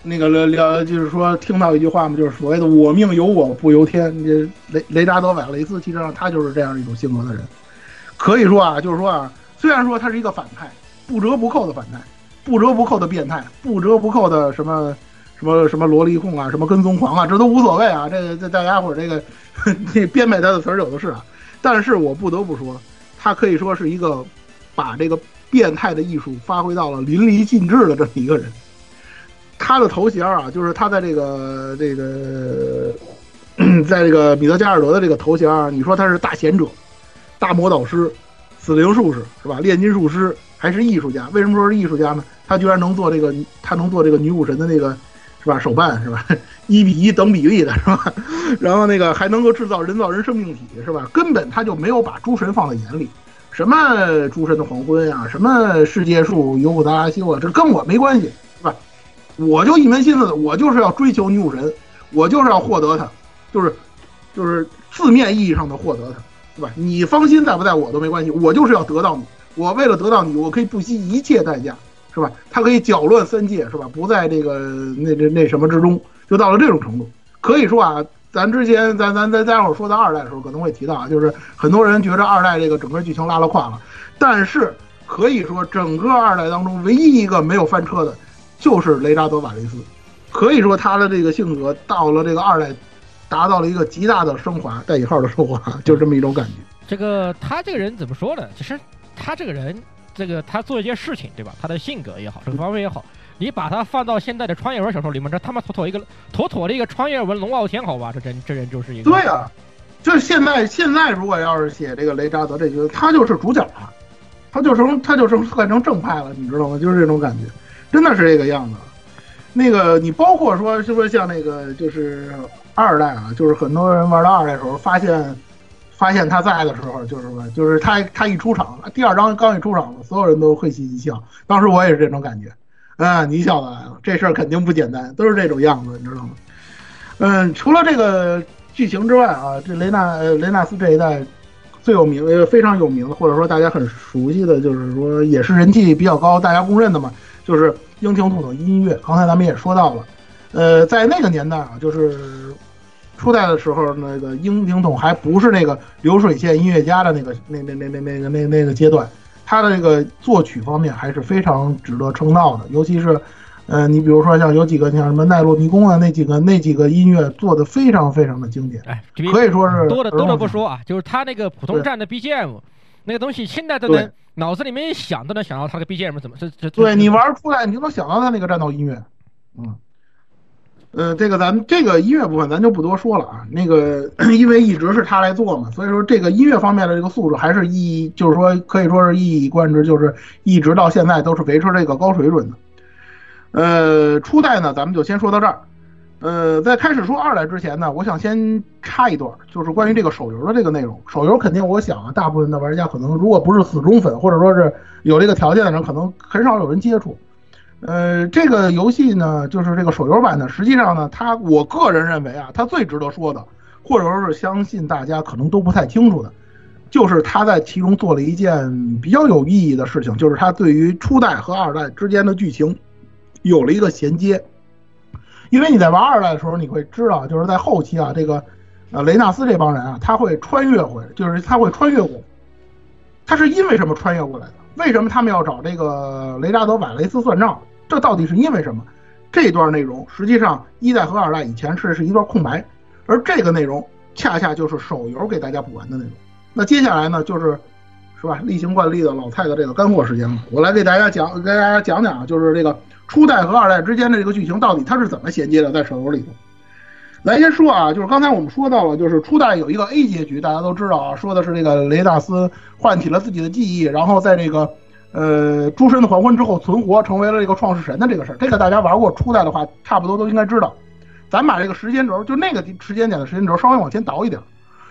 那个聊聊就是说听到一句话嘛，就是所谓的“我命由我不由天”。这雷雷扎德·瓦雷斯，其实上他就是这样一种性格的人。可以说啊，就是说啊，虽然说他是一个反派，不折不扣的反派，不折不扣的变态，不折不扣的什么什么什么萝莉控啊，什么跟踪狂啊，这都无所谓啊。这个这大家伙这个 [LAUGHS] 这编排他的词儿有的是啊。但是我不得不说，他可以说是一个把这个变态的艺术发挥到了淋漓尽致的这么一个人。他的头衔啊，就是他在这个这个，在这个米德加尔德的这个头衔啊，你说他是大贤者、大魔导师、死灵术士是吧？炼金术师还是艺术家？为什么说是艺术家呢？他居然能做这个，他能做这个女武神的那个是吧？手办是吧？一比一等比例的是吧？[LAUGHS] 然后那个还能够制造人造人生命体是吧？根本他就没有把诸神放在眼里。什么诸神的黄昏啊、什么世界树、尤古达拉修啊，这跟我没关系，是吧？我就一门心思的，我就是要追求女武神，我就是要获得她，就是就是字面意义上的获得她，对吧？你芳心在不在我都没关系，我就是要得到你，我为了得到你，我可以不惜一切代价，是吧？他可以搅乱三界，是吧？不在这个那那那什么之中，就到了这种程度。可以说啊，咱之前咱咱咱待会儿说到二代的时候可能会提到啊，就是很多人觉得二代这个整个剧情拉了胯了，但是可以说整个二代当中唯一一个没有翻车的，就是雷扎德瓦雷斯。可以说他的这个性格到了这个二代，达到了一个极大的升华，带引号的升华，[LAUGHS] 就这么一种感觉。这个他这个人怎么说呢？其实他这个人，这个他做一件事情，对吧？他的性格也好，这个方面也好，你把他放到现在的穿越文小说里面，这他妈妥妥一个妥妥的一个穿越文龙傲天，好吧？这真这人就是一个对啊，就是现在现在如果要是写这个雷扎德这角色，他就是主角了，他就成他就成换成正派了，你知道吗？就是这种感觉，真的是这个样子。那个你包括说是不是像那个就是二代啊，就是很多人玩到二代的时候发现。发现他在的时候，就是什么，就是他他一出场，第二章刚一出场，所有人都会心一笑。当时我也是这种感觉，啊，你小子来了，这事儿肯定不简单，都是这种样子，你知道吗？嗯，除了这个剧情之外啊，这雷纳雷纳斯这一代最有名呃非常有名的，或者说大家很熟悉的就是说也是人气比较高，大家公认的嘛，就是英雄兔的音乐。刚才咱们也说到了，呃，在那个年代啊，就是。初代的时候，那个樱井桶还不是那个流水线音乐家的那个那那那那那个那那个阶段，他的这个作曲方面还是非常值得称道的。尤其是，呃，你比如说像有几个像什么奈落迷宫啊，那几个那几个音乐做的非常非常的经典，哎，可以说是多的多的不说啊，就是他那个普通站的 BGM，那个东西现在都能脑子里面一想都能想到他的 BGM 怎么这这。对你玩出来，你就能想到他那个战斗音乐，嗯。呃，这个咱们这个音乐部分咱就不多说了啊。那个 [CLEARS THROAT] 因为一直是他来做嘛，所以说这个音乐方面的这个素质还是一，就是说可以说是一以贯之，就是一直到现在都是维持这个高水准的。呃，初代呢，咱们就先说到这儿。呃，在开始说二代之前呢，我想先插一段，就是关于这个手游的这个内容。手游肯定，我想啊，大部分的玩家可能如果不是死忠粉，或者说是有这个条件的人，可能很少有人接触。呃，这个游戏呢，就是这个手游版的。实际上呢，它我个人认为啊，它最值得说的，或者说是相信大家可能都不太清楚的，就是它在其中做了一件比较有意义的事情，就是它对于初代和二代之间的剧情有了一个衔接。因为你在玩二代的时候，你会知道，就是在后期啊，这个呃雷纳斯这帮人啊，他会穿越回，就是他会穿越过。他是因为什么穿越过来的？为什么他们要找这个雷扎德·瓦雷斯算账？这到底是因为什么？这段内容实际上一代和二代以前是是一段空白，而这个内容恰恰就是手游给大家补完的内容。那接下来呢，就是是吧，例行惯例的老蔡的这个干货时间了，我来给大家讲，给大家讲讲啊，就是这个初代和二代之间的这个剧情到底它是怎么衔接的，在手游里头。来先说啊，就是刚才我们说到了，就是初代有一个 A 结局，大家都知道啊，说的是这个雷纳斯唤起了自己的记忆，然后在这个呃诸神的黄昏之后存活，成为了这个创世神的这个事儿。这个大家玩过初代的话，差不多都应该知道。咱把这个时间轴，就那个时间点的时间轴稍微往前倒一点，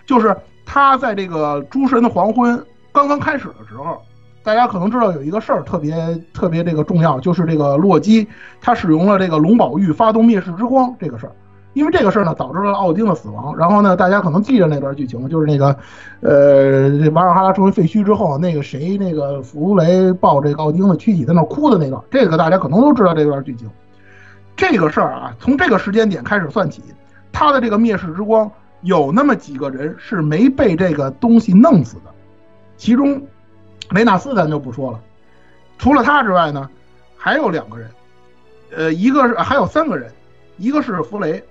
就是他在这个诸神的黄昏刚刚开始的时候，大家可能知道有一个事儿特别特别这个重要，就是这个洛基他使用了这个龙宝玉发动灭世之光这个事儿。因为这个事儿呢，导致了奥丁的死亡。然后呢，大家可能记着那段剧情，就是那个，呃，瓦尔哈拉成为废墟之后，那个谁，那个弗雷抱这个奥丁的躯体在那哭的那段，这个大家可能都知道这段剧情。这个事儿啊，从这个时间点开始算起，他的这个灭世之光有那么几个人是没被这个东西弄死的，其中雷纳斯咱就不说了，除了他之外呢，还有两个人，呃，一个是还有三个人，一个是弗雷。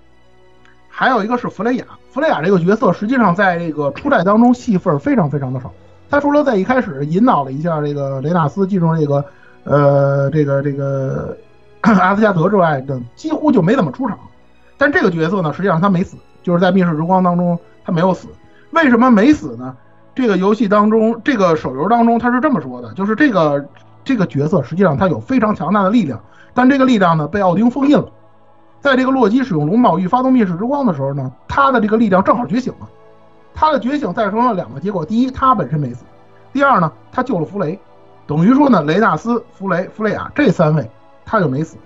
还有一个是弗雷亚，弗雷亚这个角色实际上在这个初代当中戏份非常非常的少。他除了在一开始引导了一下这个雷纳斯进入这个呃这个这个 [CLEARS THROAT] 阿斯加德之外的，几乎就没怎么出场。但这个角色呢，实际上他没死，就是在灭世之光当中他没有死。为什么没死呢？这个游戏当中，这个手游当中他是这么说的，就是这个这个角色实际上他有非常强大的力量，但这个力量呢被奥丁封印了。在这个洛基使用龙宝玉发动灭世之光的时候呢，他的这个力量正好觉醒了。他的觉醒造成了两个结果：第一，他本身没死；第二呢，他救了弗雷，等于说呢，雷纳斯、弗雷、弗雷亚这三位他就没死，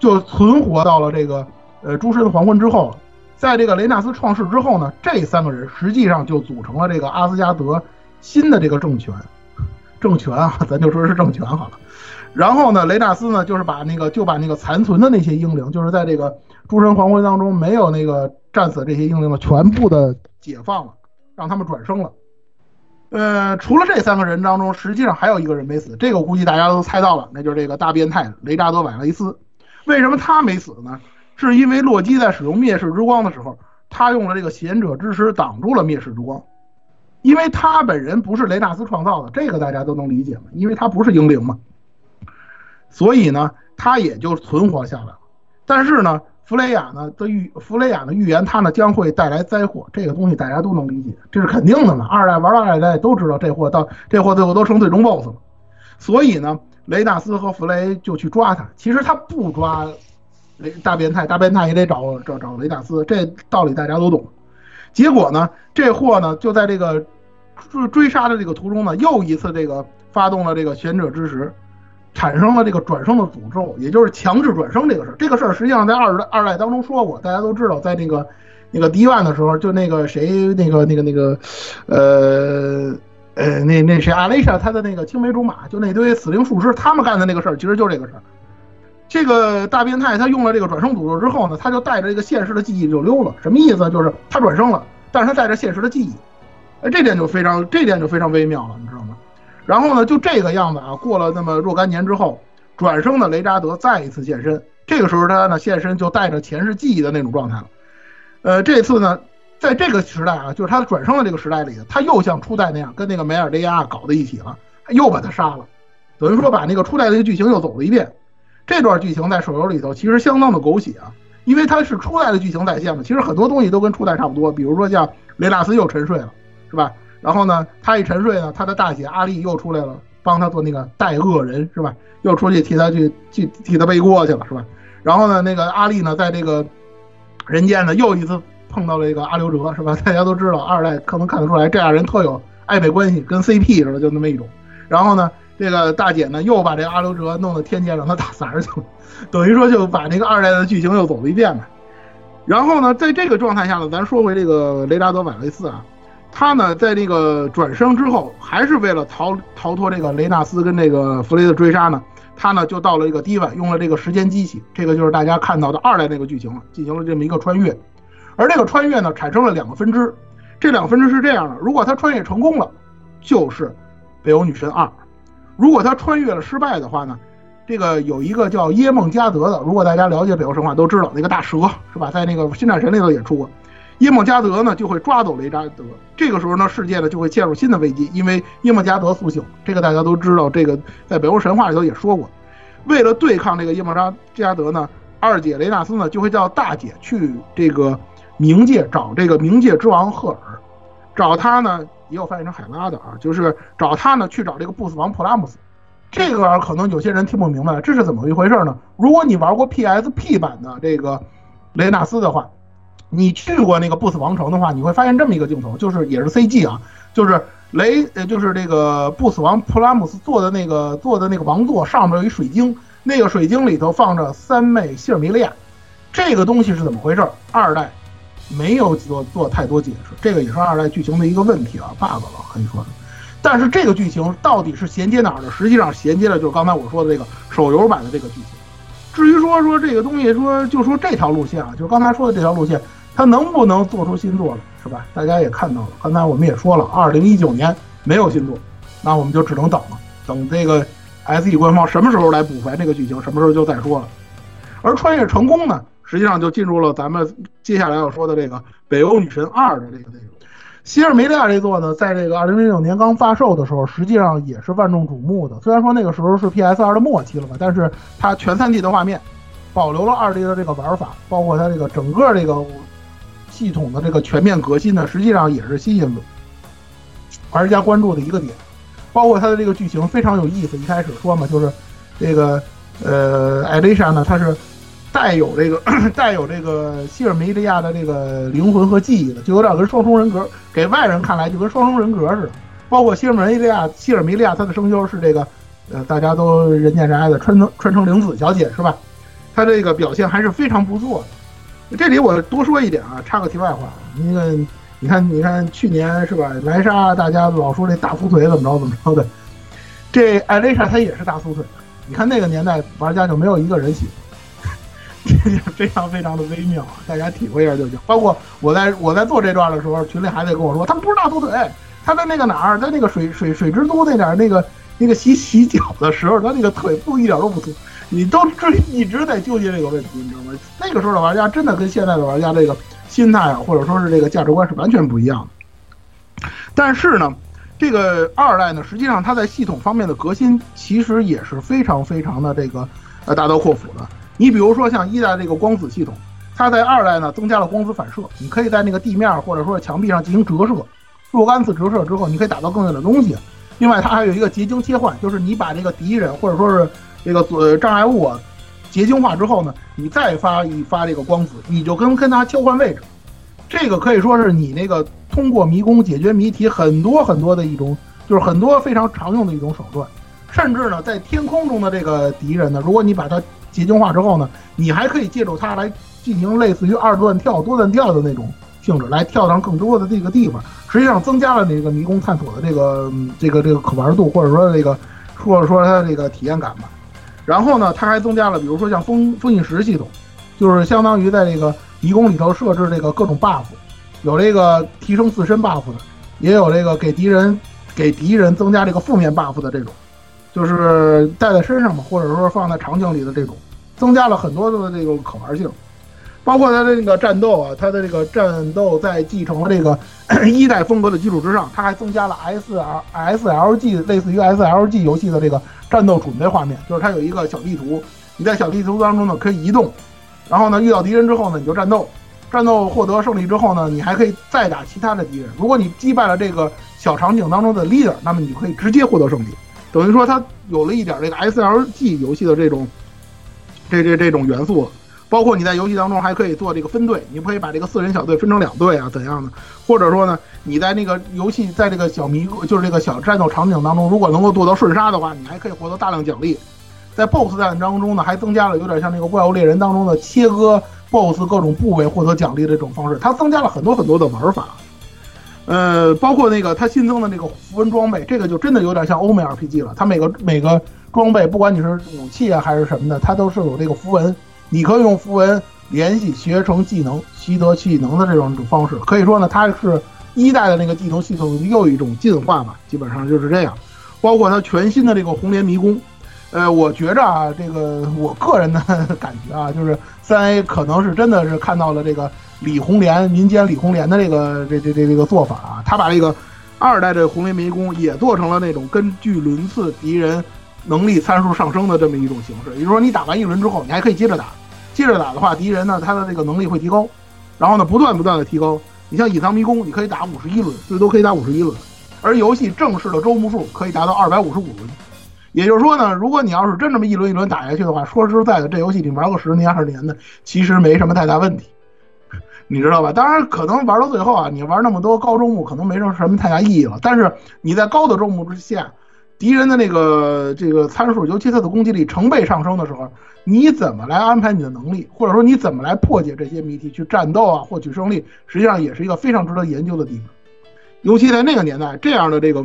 就存活到了这个呃诸神黄昏之后。在这个雷纳斯创世之后呢，这三个人实际上就组成了这个阿斯加德新的这个政权。政权啊，咱就说是政权好了。然后呢，雷纳斯呢，就是把那个就把那个残存的那些英灵，就是在这个诸神黄昏当中没有那个战死这些英灵的，全部的解放了，让他们转生了。呃，除了这三个人当中，实际上还有一个人没死，这个估计大家都猜到了，那就是这个大变态雷扎德·瓦雷斯。为什么他没死呢？是因为洛基在使用灭世之光的时候，他用了这个贤者之石挡住了灭世之光，因为他本人不是雷纳斯创造的，这个大家都能理解嘛，因为他不是英灵嘛。所以呢，他也就存活下来了。但是呢，弗雷亚呢的预弗雷亚的预言，他呢将会带来灾祸。这个东西大家都能理解，这是肯定的嘛。二代玩到二代都知道这货到这货最后都成最终 BOSS 了。所以呢，雷纳斯和弗雷就去抓他。其实他不抓雷大变态，大变态也得找找找雷纳斯。这道理大家都懂。结果呢，这货呢就在这个追追杀的这个途中呢，又一次这个发动了这个贤者之石。产生了这个转生的诅咒，也就是强制转生这个事儿。这个事儿实际上在二代二代当中说过，大家都知道，在那个那个迪万的时候，就那个谁，那个那个那个，呃呃，那那谁阿雷莎他的那个青梅竹马，就那堆死灵术师，他们干的那个事儿，其实就这个事儿。这个大变态他用了这个转生诅咒之后呢，他就带着这个现实的记忆就溜了。什么意思？就是他转生了，但是他带着现实的记忆，哎，这点就非常，这点就非常微妙了，你知道吗？然后呢，就这个样子啊，过了那么若干年之后，转生的雷扎德再一次现身。这个时候他呢现身就带着前世记忆的那种状态了。呃，这次呢，在这个时代啊，就是他转生的这个时代里，他又像初代那样跟那个梅尔迪亚搞在一起了，又把他杀了，等于说把那个初代那个剧情又走了一遍。这段剧情在手游里头其实相当的狗血啊，因为它是初代的剧情再现嘛，其实很多东西都跟初代差不多，比如说像雷纳斯又沉睡了，是吧？然后呢，他一沉睡呢，他的大姐阿丽又出来了，帮他做那个代恶人，是吧？又出去替他去去替他背锅去了，是吧？然后呢，那个阿丽呢，在这个人间呢，又一次碰到了一个阿刘哲，是吧？大家都知道，二代可能看得出来，这俩人特有暧昧关系，跟 CP 似的，就那么一种。然后呢，这个大姐呢，又把这个阿刘哲弄到天界让他打散儿去了，等于说就把那个二代的剧情又走了一遍呗。然后呢，在这个状态下呢，咱说回这个雷达德·瓦雷斯啊。他呢，在那个转生之后，还是为了逃逃脱这个雷纳斯跟这个弗雷的追杀呢，他呢就到了这个低万，用了这个时间机器，这个就是大家看到的二代那个剧情了，进行了这么一个穿越。而这个穿越呢，产生了两个分支，这两个分支是这样的：如果他穿越成功了，就是北欧女神二；如果他穿越了失败的话呢，这个有一个叫耶梦加德的，如果大家了解北欧神话都知道，那个大蛇是吧，在那个新战神里头也出过。耶梦加德呢就会抓走雷扎德，这个时候呢世界呢就会陷入新的危机，因为耶梦加德苏醒，这个大家都知道，这个在北欧神话里头也说过。为了对抗这个耶梦扎加德呢，二姐雷纳斯呢就会叫大姐去这个冥界找这个冥界之王赫尔，找他呢也有翻译成海拉的啊，就是找他呢去找这个不死王普拉姆斯。这个可能有些人听不明白，这是怎么一回事呢？如果你玩过 PSP 版的这个雷纳斯的话。你去过那个不死王城的话，你会发现这么一个镜头，就是也是 CG 啊，就是雷呃就是这个不死王普拉姆斯做的那个做的那个王座上面有一水晶，那个水晶里头放着三妹希尔米利亚，这个东西是怎么回事？二代没有做做太多解释，这个也是二代剧情的一个问题啊，bug 了可以说是。但是这个剧情到底是衔接哪儿的？实际上衔接的就是刚才我说的这个手游版的这个剧情。至于说说这个东西，说就说这条路线啊，就是刚才说的这条路线，它能不能做出新作来，是吧？大家也看到了，刚才我们也说了，二零一九年没有新作，那我们就只能等了，等这个 SE 官方什么时候来补完这个剧情，什么时候就再说了。而穿越成功呢，实际上就进入了咱们接下来要说的这个《北欧女神二》的这个内容。希尔梅利亚这座呢，在这个二零零九年刚发售的时候，实际上也是万众瞩目的。虽然说那个时候是 PS 二的末期了吧，但是它全 3D 的画面，保留了二 D 的这个玩法，包括它这个整个这个系统的这个全面革新呢，实际上也是吸引玩家关注的一个点。包括它的这个剧情非常有意思。一开始说嘛，就是这个呃艾丽莎呢，她是。带有这个 [CLEARS THROAT] 带有这个希尔梅利亚的这个灵魂和记忆的，就有点跟双重人格，给外人看来就跟双重人格似的。包括希尔梅利亚，希尔梅利亚她的声优是这个，呃，大家都人见人爱的川城川城玲子小姐是吧？她这个表现还是非常不错的。这里我多说一点啊，插个题外话，那个你看你看去年是吧？莱莎大家老说这大粗腿怎么着怎么着的，这艾蕾莎她也是大粗腿。你看那个年代玩家就没有一个人喜欢。这 [LAUGHS] 非常非常的微妙，大家体会一下就行。包括我在我在做这段的时候，群里还得跟我说，他不是大粗腿，他在那个哪儿，在那个水水水之都那点那个那个洗洗脚的时候，他那个腿部一点都不粗。你都这一直在纠结这个问题，你知道吗？那个时候的玩家真的跟现在的玩家这个心态啊，或者说是这个价值观是完全不一样的。但是呢，这个二代呢，实际上它在系统方面的革新，其实也是非常非常的这个呃大刀阔斧的。你比如说像一代这个光子系统，它在二代呢增加了光子反射，你可以在那个地面或者说墙壁上进行折射，若干次折射之后，你可以打到更远的东西。另外，它还有一个结晶切换，就是你把这个敌人或者说是这个呃障碍物啊结晶化之后呢，你再发一发这个光子，你就跟跟它交换位置。这个可以说是你那个通过迷宫解决谜题很多很多的一种，就是很多非常常用的一种手段。甚至呢，在天空中的这个敌人呢，如果你把它结晶化之后呢，你还可以借助它来进行类似于二段跳、多段跳的那种性质，来跳上更多的这个地方，实际上增加了那个迷宫探索的这个这个这个可玩度，或者说这个或者说它这个体验感吧。然后呢，它还增加了，比如说像封封印石系统，就是相当于在这个迷宫里头设置这个各种 buff，有这个提升自身 buff 的，也有这个给敌人给敌人增加这个负面 buff 的这种。就是带在身上嘛，或者说放在场景里的这种，增加了很多的这个可玩性，包括它的那个战斗啊，它的这个战斗在继承了这个 [CLEARS THROAT] 一代风格的基础之上，它还增加了 S L S L G 类似于 S L G 游戏的这个战斗准备画面，就是它有一个小地图，你在小地图当中呢可以移动，然后呢遇到敌人之后呢你就战斗，战斗获得胜利之后呢你还可以再打其他的敌人，如果你击败了这个小场景当中的 leader，那么你可以直接获得胜利。等于说它有了一点这个 S L G 游戏的这种，这这这种元素，包括你在游戏当中还可以做这个分队，你可以把这个四人小队分成两队啊，怎样的？或者说呢，你在那个游戏在这个小迷就是这个小战斗场景当中，如果能够做到瞬杀的话，你还可以获得大量奖励。在 BOSS 战当中呢，还增加了有点像那个怪物猎人当中的切割 BOSS 各种部位获得奖励的这种方式，它增加了很多很多的玩法。呃，包括那个它新增的那个符文装备，这个就真的有点像欧美 RPG 了。它每个每个装备，不管你是武器啊还是什么的，它都是有这个符文，你可以用符文联系学成技能、习得技能的这种方式。可以说呢，它是一代的那个技能系统又一种进化吧，基本上就是这样。包括它全新的这个红莲迷宫，呃，我觉着啊，这个我个人的感觉啊，就是三 A 可能是真的是看到了这个。李红莲民间李红莲的这个这这这这个做法啊，他把这个二代的红莲迷宫也做成了那种根据轮次敌人能力参数上升的这么一种形式。也就是说，你打完一轮之后，你还可以接着打，接着打的话，敌人呢他的这个能力会提高，然后呢不断不断的提高。你像隐藏迷宫，你可以打五十一轮，最多可以打五十一轮，而游戏正式的周目数可以达到二百五十五轮。也就是说呢，如果你要是真这么一轮一轮打下去的话，说实在的，这游戏你玩个十年二十年的，其实没什么太大问题。[LAUGHS] 你知道吧？当然，可能玩到最后啊，你玩那么多高周目，可能没什么什么太大意义了。但是你在高的周目之下，敌人的那个这个参数，尤其他的攻击力成倍上升的时候，你怎么来安排你的能力，或者说你怎么来破解这些谜题去战斗啊，获取胜利，实际上也是一个非常值得研究的地方。尤其在那个年代，这样的这个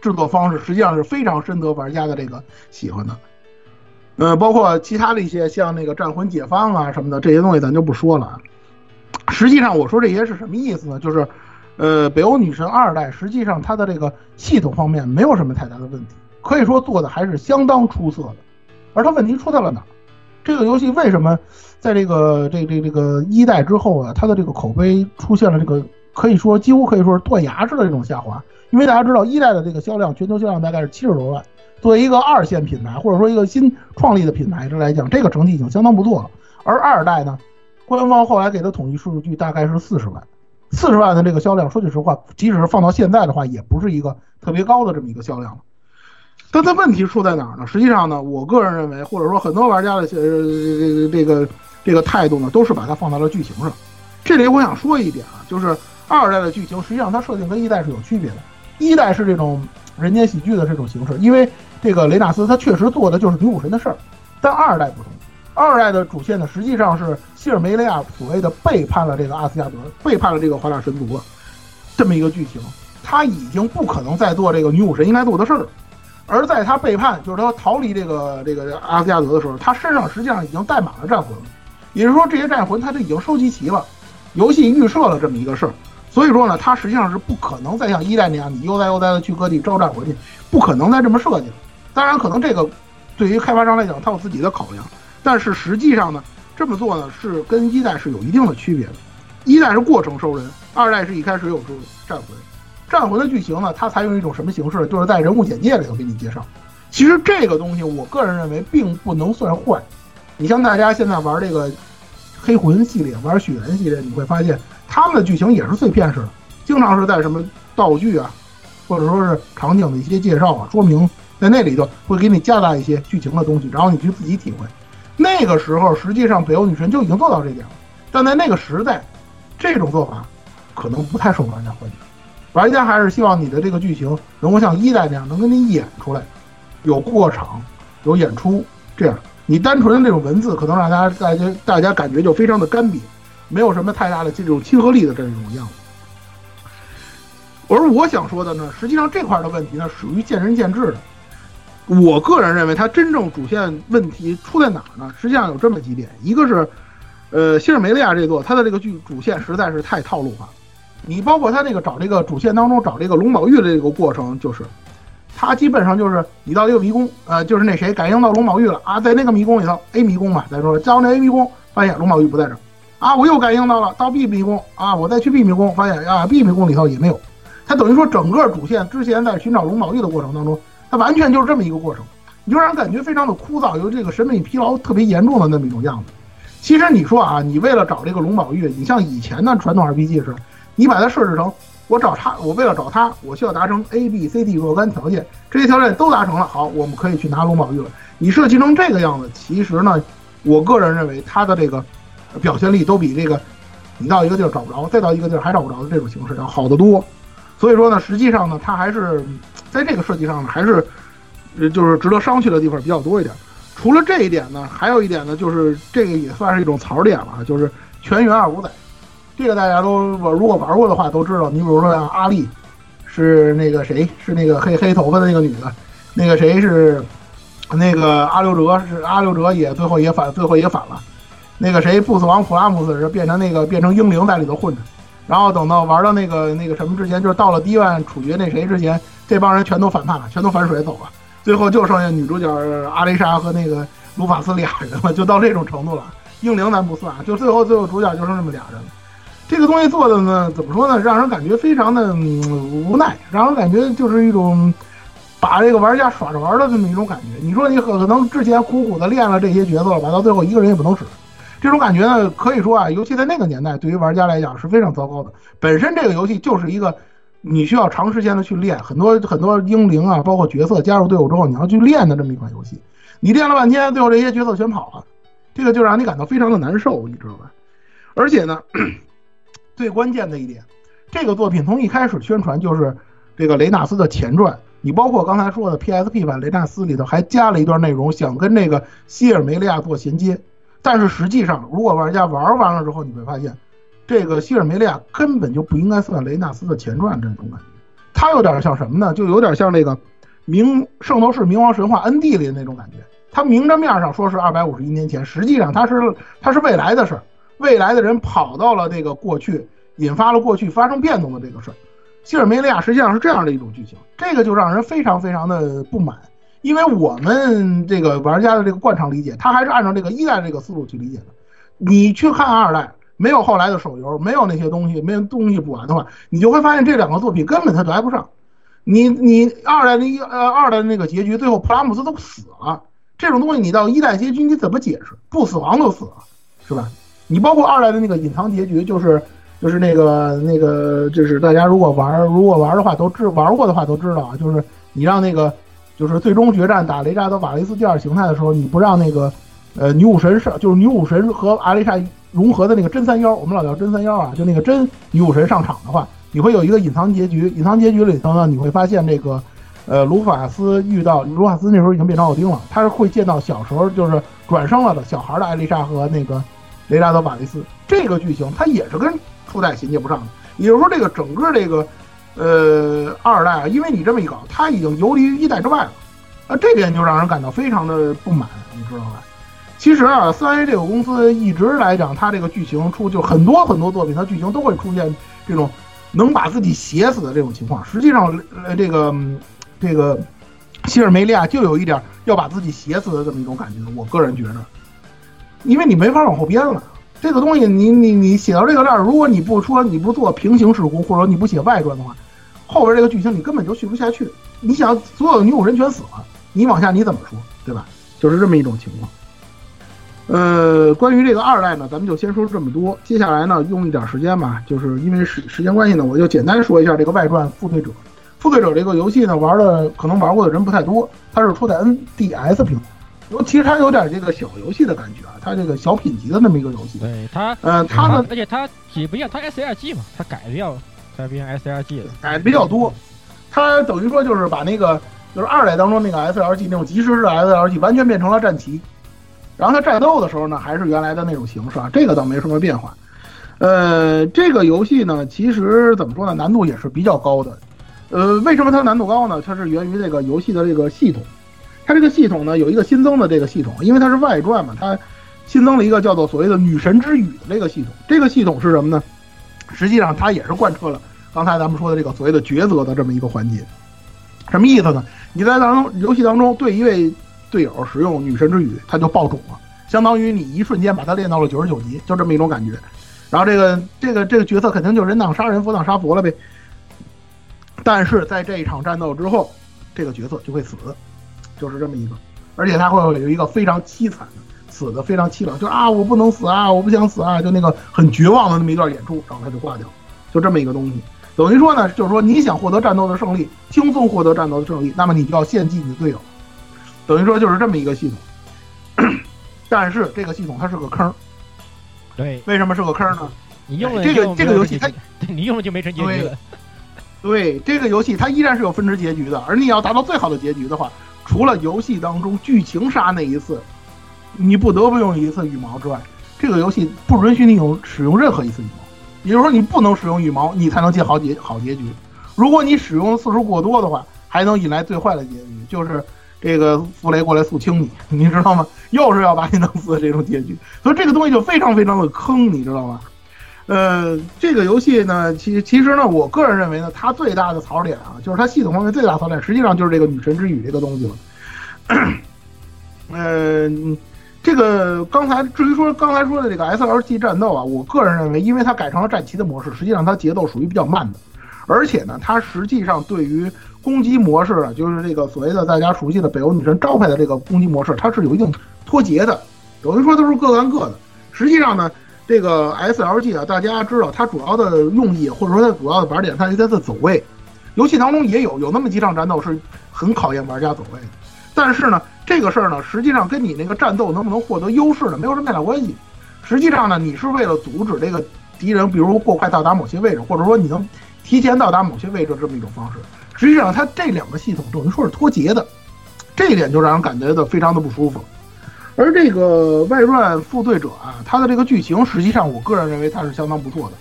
制作方式，实际上是非常深得玩家的这个喜欢的。呃，包括其他的一些像那个战魂解放啊什么的这些东西，咱就不说了。实际上，我说这些是什么意思呢？就是，呃，北欧女神二代，实际上它的这个系统方面没有什么太大的问题，可以说做的还是相当出色的。而它问题出在了哪儿？这个游戏为什么在这个这这这个一代之后啊，它的这个口碑出现了这个可以说几乎可以说是断崖式的这种下滑？因为大家知道一代的这个销量，全球销量大概是七十多万。作为一个二线品牌，或者说一个新创立的品牌这来讲，这个成绩已经相当不错了。而二代呢，官方后来给的统计数据大概是四十万，四十万的这个销量，说句实话，即使是放到现在的话，也不是一个特别高的这么一个销量了。但它问题出在哪儿呢？实际上呢，我个人认为，或者说很多玩家的呃这个这个态度呢，都是把它放到了剧情上。这里我想说一点啊，就是二代的剧情实际上它设定跟一代是有区别的，一代是这种人间喜剧的这种形式，因为这个雷纳斯他确实做的就是女武神的事儿，但二代不同，二代的主线呢实际上是希尔梅雷亚所谓的背叛了这个阿斯加德，背叛了这个华纳神族，这么一个剧情，他已经不可能再做这个女武神应该做的事儿了。而在他背叛，就是他逃离这个这个阿斯加德的时候，他身上实际上已经带满了战魂，也就是说这些战魂他都已经收集齐了，游戏预设了这么一个事儿。所以说呢，他实际上是不可能再像一代那样，你悠哉悠哉的去各地招战魂去，不可能再这么设计了。当然，可能这个对于开发商来讲，他有自己的考量。但是实际上呢，这么做呢是跟一代是有一定的区别的。一代是过程收人，二代是一开始有战魂。战魂的剧情呢，它采用一种什么形式？就是在人物简介里头给你介绍。其实这个东西，我个人认为并不能算坏。你像大家现在玩这个黑魂系列、玩血缘系列，你会发现他们的剧情也是碎片式的，经常是在什么道具啊，或者说是场景的一些介绍啊、说明。在那里头会给你加大一些剧情的东西，然后你去自己体会。那个时候实际上北欧女神就已经做到这点了，但在那个时代，这种做法可能不太受玩家欢迎。玩家还是希望你的这个剧情能够像一代那样，能给你演出来，有过场，有演出。这样你单纯的那种文字，可能让大家大家大家感觉就非常的干瘪，没有什么太大的这种亲和力的这种样子。而我想说的呢，实际上这块的问题呢，属于见仁见智的。我个人认为，它真正主线问题出在哪儿呢？实际上有这么几点，一个是，呃，希尔梅利亚这座，它的这个剧主线实在是太套路化。你包括他那个找这个主线当中找这个龙宝玉的这个过程，就是，他基本上就是你到一个迷宫，呃，就是那谁感应到龙宝玉了啊，在那个迷宫里头，A 迷宫嘛，再说到那 A 迷宫，发现龙宝玉不在这儿，啊，我又感应到了，到 B 迷宫啊，我再去 B 迷宫，发现啊，B 迷宫里头也没有。他等于说整个主线之前在寻找龙宝玉的过程当中。他完全就是这么一个过程，你就让人感觉非常的枯燥，有这个审美疲劳特别严重的那么一种样子。其实你说啊，你为了找这个龙宝玉，你像以前的传统 RPG 是，你把它设置成我找他，我为了找他，我需要达成 A B C D 若干条件，这些条件都达成了，好，我们可以去拿龙宝玉了。你设计成这个样子，其实呢，我个人认为它的这个表现力都比这个你到一个地儿找不着，再到一个地儿还找不着的这种形式要好得多。所以说呢，实际上呢，它还是。在这个设计上呢，还是，就是值得商榷的地方比较多一点。除了这一点呢，还有一点呢，就是这个也算是一种槽点了，就是全员二五仔。这个大家都我如果玩过的话都知道。你比如说像阿丽，是那个谁，是那个黑黑头发的那个女的，那个谁是，那个阿六哲是阿六哲也最后也反最后也反了。那个谁不死王普拉姆斯是变成那个变成英灵在里头混着。然后等到玩到那个那个什么之前，就是到了第一万处决那谁之前。这帮人全都反叛了，全都反水走了，最后就剩下女主角阿雷莎和那个卢法斯俩人了，就到这种程度了。英灵咱不算，就最后最后主角就剩这么俩人了。这个东西做的呢，怎么说呢？让人感觉非常的无奈，让人感觉就是一种把这个玩家耍着玩的这么一种感觉。你说你可能之前苦苦的练了这些角色吧，到最后一个人也不能使，这种感觉呢，可以说啊，尤其在那个年代，对于玩家来讲是非常糟糕的。本身这个游戏就是一个。你需要长时间的去练很多很多英灵啊，包括角色加入队伍之后，你要去练的这么一款游戏。你练了半天，最后这些角色全跑了，这个就让你感到非常的难受，你知道吧？而且呢，最关键的一点，这个作品从一开始宣传就是这个雷纳斯的前传。你包括刚才说的 PSP 版雷纳斯里头还加了一段内容，想跟这个希尔梅利亚做衔接。但是实际上，如果玩家玩完了之后，你会发现，这个希尔梅利亚根本就不应该算雷纳斯的前传这种感觉。它有点像什么呢？就有点像那个明圣斗士冥王神话 ND 里的那种感觉。它明着面上说是二百五十一年前，实际上它是它是未来的事儿，未来的人跑到了这个过去，引发了过去发生变动的这个事儿。希尔梅利亚实际上是这样的一种剧情，这个就让人非常非常的不满，因为我们这个玩家的这个惯常理解，他还是按照这个一代这个思路去理解的。你去看二代，没有后来的手游，没有那些东西，没有东西补完的话，你就会发现这两个作品根本它来不上。你你二代的一呃二代的那个结局，最后普拉姆斯都死了，这种东西你到一代结局你怎么解释？不死亡就死了，是吧？你包括二代的那个隐藏结局，就是。就是那个那个，就是大家如果玩如果玩的话，都知玩过的话都知道啊。就是你让那个，就是最终决战打雷扎德瓦雷斯第二形态的时候，你不让那个，呃，女武神上，就是女武神和阿丽莎融合的那个真三妖，我们老叫真三妖啊，就那个真女武神上场的话，你会有一个隐藏结局。隐藏结局里头呢，你会发现这个，呃，卢法斯遇到卢法斯那时候已经变成奥丁了，他是会见到小时候就是转生了的小孩的艾丽莎和那个雷扎德瓦雷斯。这个剧情它也是跟。初代衔接不上的，也就是说，这个整个这个，呃，二代啊，因为你这么一搞，它已经游离于一代之外了，啊，这点就让人感到非常的不满，你知道吧？其实啊，三 A 这个公司一直来讲，它这个剧情出就很多很多作品，它剧情都会出现这种能把自己写死的这种情况。实际上，呃，这个这个希尔梅利亚就有一点要把自己写死的这么一种感觉，我个人觉得，因为你没法往后编了。这个东西，你你你写到这个这儿，如果你不说你不做平行时空，或者你不写外传的话，后边这个剧情你根本就续不下去。你想，所有的女武神全死了，你往下你怎么说，对吧？就是这么一种情况。呃，关于这个二代呢，咱们就先说这么多。接下来呢，用一点时间吧，就是因为时时间关系呢，我就简单说一下这个外传《复队者》。《复队者》这个游戏呢，玩的可能玩过的人不太多，它是出在 NDS 平台。尤其实它有点这个小游戏的感觉啊，它这个小品级的那么一个游戏。对它，嗯，它呢，而且它也不一样，它 S L G 嘛，它改的要改变 S L G 的，改的比较多。它等于说就是把那个就是二代当中那个 S L G 那种即时式的 S L G 完全变成了战旗，然后它战斗的时候呢，还是原来的那种形式啊，这个倒没什么变化。呃，这个游戏呢，其实怎么说呢，难度也是比较高的。呃，为什么它难度高呢？它是源于这个游戏的这个系统。它这个系统呢，有一个新增的这个系统，因为它是外传嘛，它新增了一个叫做所谓的女神之语的这个系统。这个系统是什么呢？实际上它也是贯彻了刚才咱们说的这个所谓的抉择的这么一个环节。什么意思呢？你在当中游戏当中对一位队友使用女神之语，他就爆种了，相当于你一瞬间把他练到了九十九级，就这么一种感觉。然后这个这个这个角色肯定就人挡杀人，佛挡杀佛了呗。但是在这一场战斗之后，这个角色就会死。就是这么一个，而且他会有一个非常凄惨的死的非常凄凉，就啊我不能死啊，我不想死啊，就那个很绝望的那么一段演出，然后他就挂掉，就这么一个东西。等于说呢，就是说你想获得战斗的胜利，轻松获得战斗的胜利，那么你就要献祭你的队友。等于说就是这么一个系统，但是这个系统它是个坑。对，为什么是个坑呢？你用了这个这个游戏它，你用了就没成结局了。对，这个游戏它依然是有分支结局的，而你要达到最好的结局的话。除了游戏当中剧情杀那一次，你不得不用一次羽毛之外，这个游戏不允许你用使用任何一次羽毛。也就是说，你不能使用羽毛，你才能结好结好结局。如果你使用的次数过多的话，还能引来最坏的结局，就是这个弗雷过来肃清你，[LAUGHS] 你知道吗？又是要把你弄死的这种结局。所以这个东西就非常非常的坑，你知道吗？呃，这个游戏呢，其其实呢，我个人认为呢，它最大的槽点啊，就是它系统方面最大槽点，实际上就是这个女神之语这个东西了。嗯，[COUGHS] 这个刚才至于说刚才说的这个 S L G 战斗啊，我个人认为，因为它改成了战旗的模式，实际上它节奏属于比较慢的，而且呢，它实际上对于攻击模式啊，就是这个所谓的大家熟悉的北欧女神招牌的这个攻击模式，它是有一定脱节的，等于说都是各干各的。实际上呢。这个 S L G 啊，大家知道它主要的用意，或者说它主要的玩点，它是它的走位。游戏当中也有有那么几场战斗是很考验玩家走位的。但是呢，这个事儿呢，实际上跟你那个战斗能不能获得优势呢，没有什么太大关系。实际上呢，你是为了阻止这个敌人，比如过快到达某些位置，或者说你能提前到达某些位置这么一种方式。实际上，它这两个系统等于说是脱节的，这一点就让人感觉到非常的不舒服。而这个外传负罪者啊，它的这个剧情，实际上我个人认为它是相当不错的，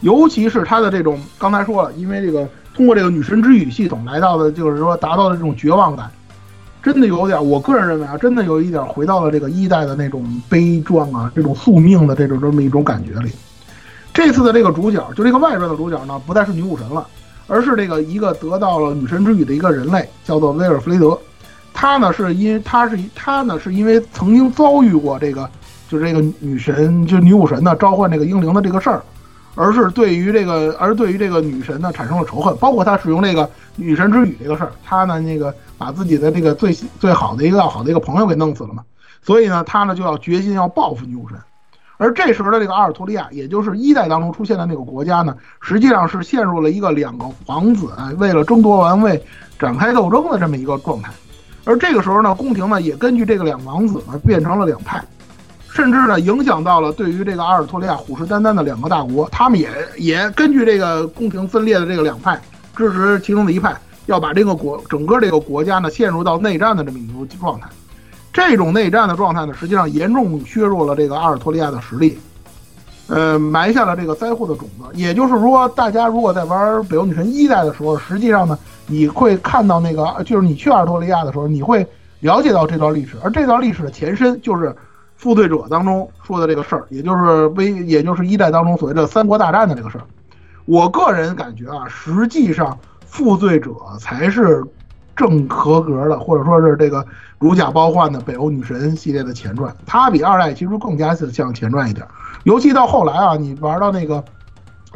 尤其是它的这种刚才说了，因为这个通过这个女神之语系统来到的，就是说达到的这种绝望感，真的有点，我个人认为啊，真的有一点回到了这个一代的那种悲壮啊，这种宿命的这种这么一种感觉里。这次的这个主角，就这个外传的主角呢，不再是女武神了，而是这个一个得到了女神之语的一个人类，叫做威尔弗雷德。他呢，是因他是他呢，是因为曾经遭遇过这个，就是这个女神，就女武神呢召唤这个英灵的这个事儿，而是对于这个，而对于这个女神呢产生了仇恨，包括他使用这个女神之语这个事儿，他呢那个把自己的这个最最好的一个要好的一个朋友给弄死了嘛，所以呢，他呢就要决心要报复女武神，而这时候的这个阿尔托利亚，也就是一代当中出现的那个国家呢，实际上是陷入了一个两个皇子为了争夺王位展开斗争的这么一个状态。而这个时候呢，宫廷呢也根据这个两王子呢变成了两派，甚至呢影响到了对于这个阿尔托利亚虎视眈眈的两个大国，他们也也根据这个宫廷分裂的这个两派，支持其中的一派，要把这个国整个这个国家呢陷入到内战的这么一种状态。这种内战的状态呢，实际上严重削弱了这个阿尔托利亚的实力，呃，埋下了这个灾祸的种子。也就是说，大家如果在玩《北欧女神一代》的时候，实际上呢。你会看到那个，就是你去阿尔托利亚的时候，你会了解到这段历史，而这段历史的前身就是《负罪者》当中说的这个事儿，也就是微，也就是一代当中所谓的三国大战的这个事儿。我个人感觉啊，实际上《负罪者》才是正合格的，或者说是这个如假包换的北欧女神系列的前传，它比二代其实更加像前传一点，尤其到后来啊，你玩到那个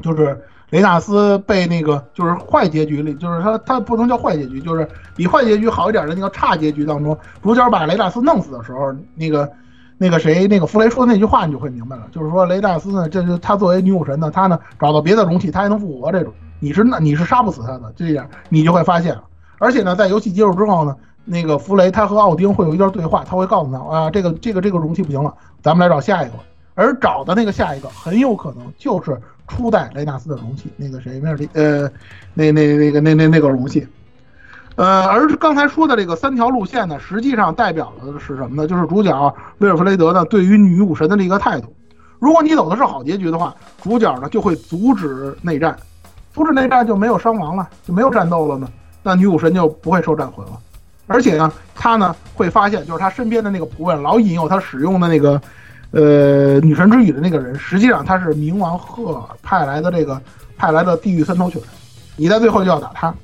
就是。雷纳斯被那个就是坏结局里，就是他他不能叫坏结局，就是比坏结局好一点的那个差结局当中，主角把雷纳斯弄死的时候，那个那个谁那个弗雷说的那句话，你就会明白了，就是说雷纳斯呢，这就他作为女武神呢，他呢找到别的容器，他还能复活这种，你是那你是杀不死他的，这样你就会发现了。而且呢，在游戏结束之后呢，那个弗雷他和奥丁会有一段对话，他会告诉他啊，这个这个这个容器不行了，咱们来找下一个，而找的那个下一个很有可能就是。初代雷纳斯的容器，那个谁，梅尔利，呃，那那那个那那那个容器，呃，而刚才说的这个三条路线呢，实际上代表的是什么呢？就是主角威尔弗雷德呢对于女武神的这个态度。如果你走的是好结局的话，主角呢就会阻止内战，阻止内战就没有伤亡了，就没有战斗了呢，那女武神就不会受战魂了。而且呢，他呢会发现，就是他身边的那个仆人老引诱他使用的那个。呃，女神之羽的那个人，实际上他是冥王赫尔派来的这个派来的地狱三头犬，你在最后就要打他。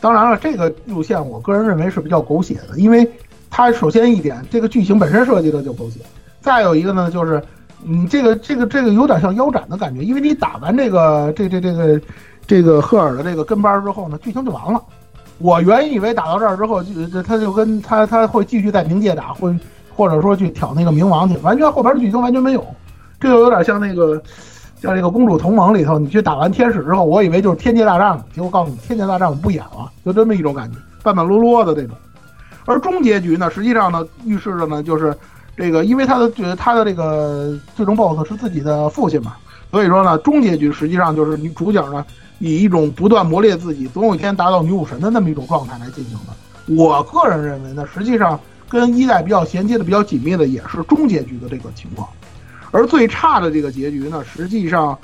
当然了，这个路线我个人认为是比较狗血的，因为它首先一点，这个剧情本身设计的就狗血；再有一个呢，就是你这个这个这个有点像腰斩的感觉，因为你打完这个这这这个这个赫尔的这个跟班之后呢，剧情就完了。我原以为打到这儿之后，就他就跟他他会继续在冥界打，会。或者说去挑那个冥王去，完全后边的剧情完全没有，这就有点像那个，像这个公主同盟里头，你去打完天使之后，我以为就是天界大战了，结果告诉你天界大战我不演了，就这么一种感觉，半半落落的这种。而终结局呢，实际上呢，预示着呢，就是这个，因为他的觉得他的这个最终 BOSS 是自己的父亲嘛，所以说呢，终结局实际上就是女主角呢，以一种不断磨练自己，总有一天达到女武神的那么一种状态来进行的。我个人认为呢，实际上。跟一代比较衔接的比较紧密的也是中结局的这个情况，而最差的这个结局呢，实际上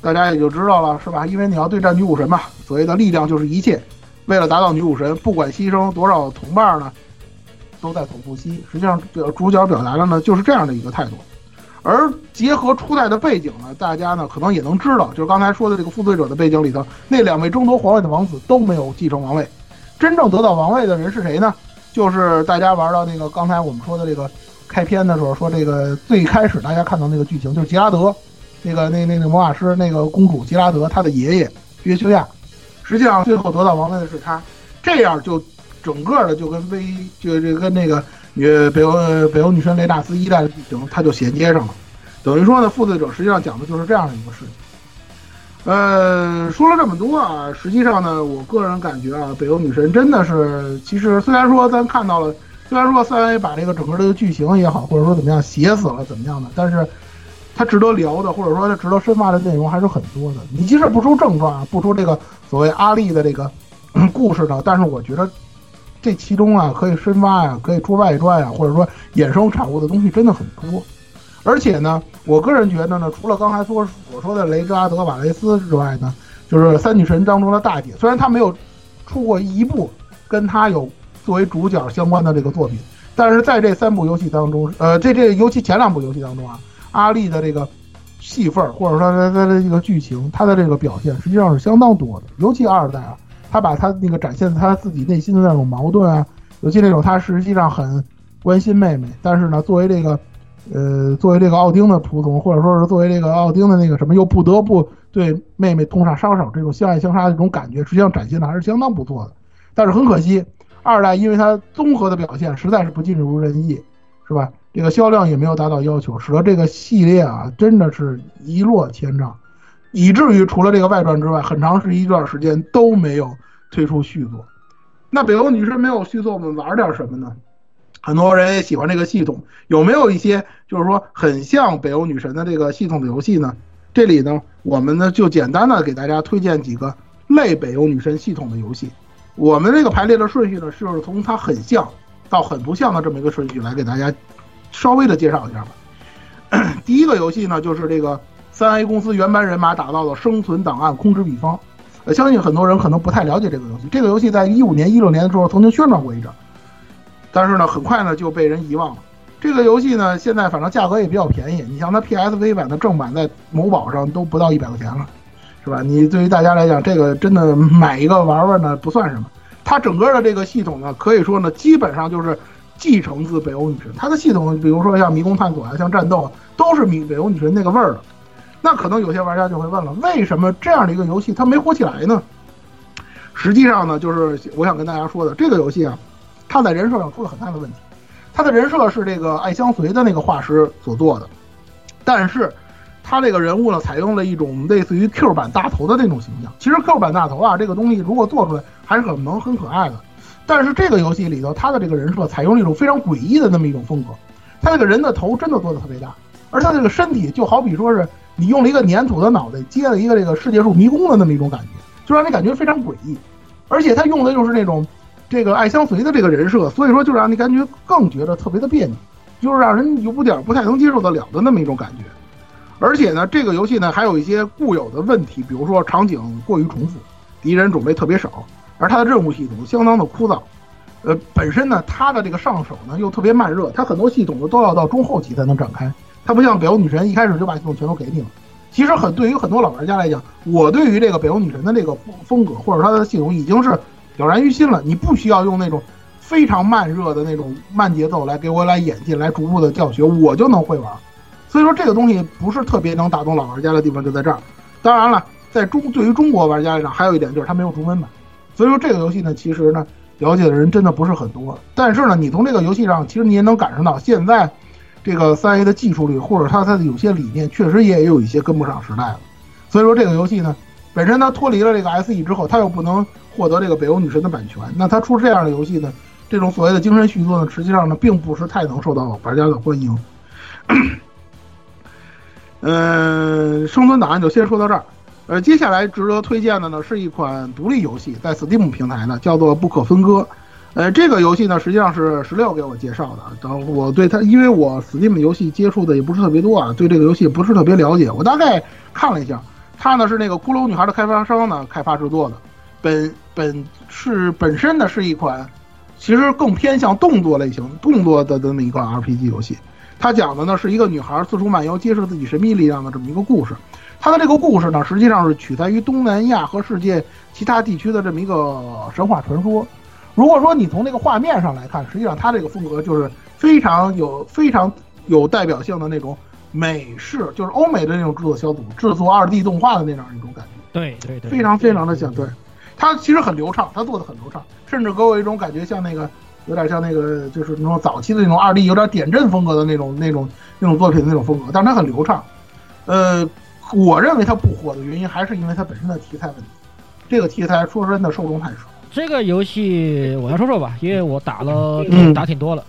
大家也就知道了，是吧？因为你要对战女武神嘛，所谓的力量就是一切，为了达到女武神，不管牺牲多少同伴呢，都在所不惜。实际上，主角表达的呢就是这样的一个态度。而结合初代的背景呢，大家呢可能也能知道，就是刚才说的这个负罪者的背景里头，那两位争夺皇位的王子都没有继承王位，真正得到王位的人是谁呢？就是大家玩到那个刚才我们说的这个开篇的时候，说这个最开始大家看到那个剧情，就是吉拉德，那个那那那魔法师那个公主吉拉德，她的爷爷约修亚，实际上最后得到王位的是他，这样就整个的就跟威就这跟那个女北欧北欧女神雷纳斯一代的剧情，它就衔接上了，等于说呢，负罪者实际上讲的就是这样的一个事情。呃，说了这么多啊，实际上呢，我个人感觉啊，北欧女神真的是，其实虽然说咱看到了虽然说三 A 把这个整个这个剧情也好，或者说怎么样写死了怎么样的，但是它值得聊的，或者说它值得深挖的内容还是很多的。你即使不说正传啊，不说这个所谓阿丽的这个 [CLEARS THROAT] 故事呢，但是我觉得这其中啊可以深挖呀，可以出外传呀，或者说衍生产物的东西真的很多。而且呢，我个人觉得呢，除了刚才说我说的雷扎德瓦雷斯之外呢，就是三女神当中的大姐，虽然她没有出过一部跟她有作为主角相关的这个作品，但是在这三部游戏当中，呃，这这尤其前两部游戏当中啊，阿丽的这个戏份或者说她她的这个剧情，她的这个表现实际上是相当多的。尤其二代啊，她把她那个展现她自己内心的那种矛盾啊，尤其那种她实际上很关心妹妹，但是呢，作为这个。呃，作为这个奥丁的仆从，或者说是作为这个奥丁的那个什么，又不得不对妹妹痛下杀手，这种相爱相杀的这种感觉，实际上展现的还是相当不错的。但是很可惜，二代因为它综合的表现实在是不尽如人意，是吧？这个销量也没有达到要求，使得这个系列啊真的是一落千丈，以至于除了这个外传之外，很长是一段时间都没有推出续作。那北欧女神没有续作，我们玩点什么呢？很多人也喜欢这个系统，有没有一些就是说很像北欧女神的这个系统的游戏呢？这里呢，我们呢就简单的给大家推荐几个类北欧女神系统的游戏。我们这个排列的顺序呢，是从它很像到很不像的这么一个顺序来给大家稍微的介绍一下吧。[COUGHS] 第一个游戏呢，就是这个三 A 公司原班人马打造的《生存档案：空之彼方》。呃，相信很多人可能不太了解这个游戏。这个游戏在一五年、一六年的时候曾经宣传过一阵。但是呢，很快呢就被人遗忘了。这个游戏呢，现在反正价格也比较便宜。你像它 PSV 版的正版在某宝上都不到一百块钱了，是吧？你对于大家来讲，这个真的买一个玩玩呢不算什么。它整个的这个系统呢，可以说呢，基本上就是继承自北欧女神。它的系统，比如说像迷宫探索啊，像战斗啊，都是米北欧女神那个味儿的。那可能有些玩家就会问了，为什么这样的一个游戏它没火起来呢？实际上呢，就是我想跟大家说的，这个游戏啊。他在人设上出了很大的问题，他的人设是这个爱相随的那个画师所做的，但是他这个人物呢，采用了一种类似于 Q 版大头的那种形象。其实 Q 版大头啊，这个东西如果做出来还是很萌、很可爱的。但是这个游戏里头，他的这个人设采用了一种非常诡异的那么一种风格，他这个人的头真的做的特别大，而他这个身体就好比说是你用了一个粘土的脑袋接了一个这个世界树迷宫的那么一种感觉，就让你感觉非常诡异，而且他用的又是那种。这个爱相随的这个人设，所以说就让你感觉更觉得特别的别扭，就是让人有点不太能接受得了的那么一种感觉。而且呢，这个游戏呢还有一些固有的问题，比如说场景过于重复，敌人种类特别少，而它的任务系统相当的枯燥。呃，本身呢它的这个上手呢又特别慢热，它很多系统呢都要到中后期才能展开。它不像北欧女神一开始就把系统全都给你了。其实很对于很多老玩家来讲，我对于这个北欧女神的这个风风格或者它的系统已经是。了然于心了，你不需要用那种非常慢热的那种慢节奏来给我来演进，来逐步的教学，我就能会玩。所以说这个东西不是特别能打动老玩家的地方就在这儿。当然了，在中对于中国玩家来讲，还有一点就是它没有中文版，所以说这个游戏呢，其实呢了解的人真的不是很多。但是呢，你从这个游戏上，其实你也能感受到现在这个三 A 的技术率，或者它它的有些理念，确实也有一些跟不上时代了。所以说这个游戏呢，本身它脱离了这个 SE 之后，它又不能。获得这个北欧女神的版权，那他出这样的游戏呢？这种所谓的精神续作呢，实际上呢，并不是太能受到玩家的欢迎。嗯，生存档案就先说到这儿。呃，接下来值得推荐的呢，是一款独立游戏，在 Steam 平台呢，叫做《不可分割》。呃，这个游戏呢，实际上是十六给我介绍的。然后我对它，因为我 Steam 游戏接触的也不是特别多啊，对这个游戏不是特别了解。我大概看了一下，它呢是那个骷髅女孩的开发商呢开发制作的。本本是本身呢是一款，其实更偏向动作类型、动作的这么一个 RPG 游戏。它讲的呢是一个女孩四处漫游，揭示自己神秘力量的这么一个故事。它的这个故事呢，实际上是取材于东南亚和世界其他地区的这么一个神话传说。如果说你从那个画面上来看，实际上它这个风格就是非常有非常有代表性的那种美式，就是欧美的那种制作小组制作二 D 动画的那样一种感觉。对对对，非常非常的像对。它其实很流畅，它做的很流畅，甚至给我一种感觉，像那个有点像那个，就是那种早期的那种二 D，有点点阵风格的那种、那种、那种作品的那种风格。但是它很流畅。呃，我认为它不火的原因，还是因为它本身的题材问题。这个题材说真的受众太少。这个游戏我要说说吧，因为我打了嗯打挺多了。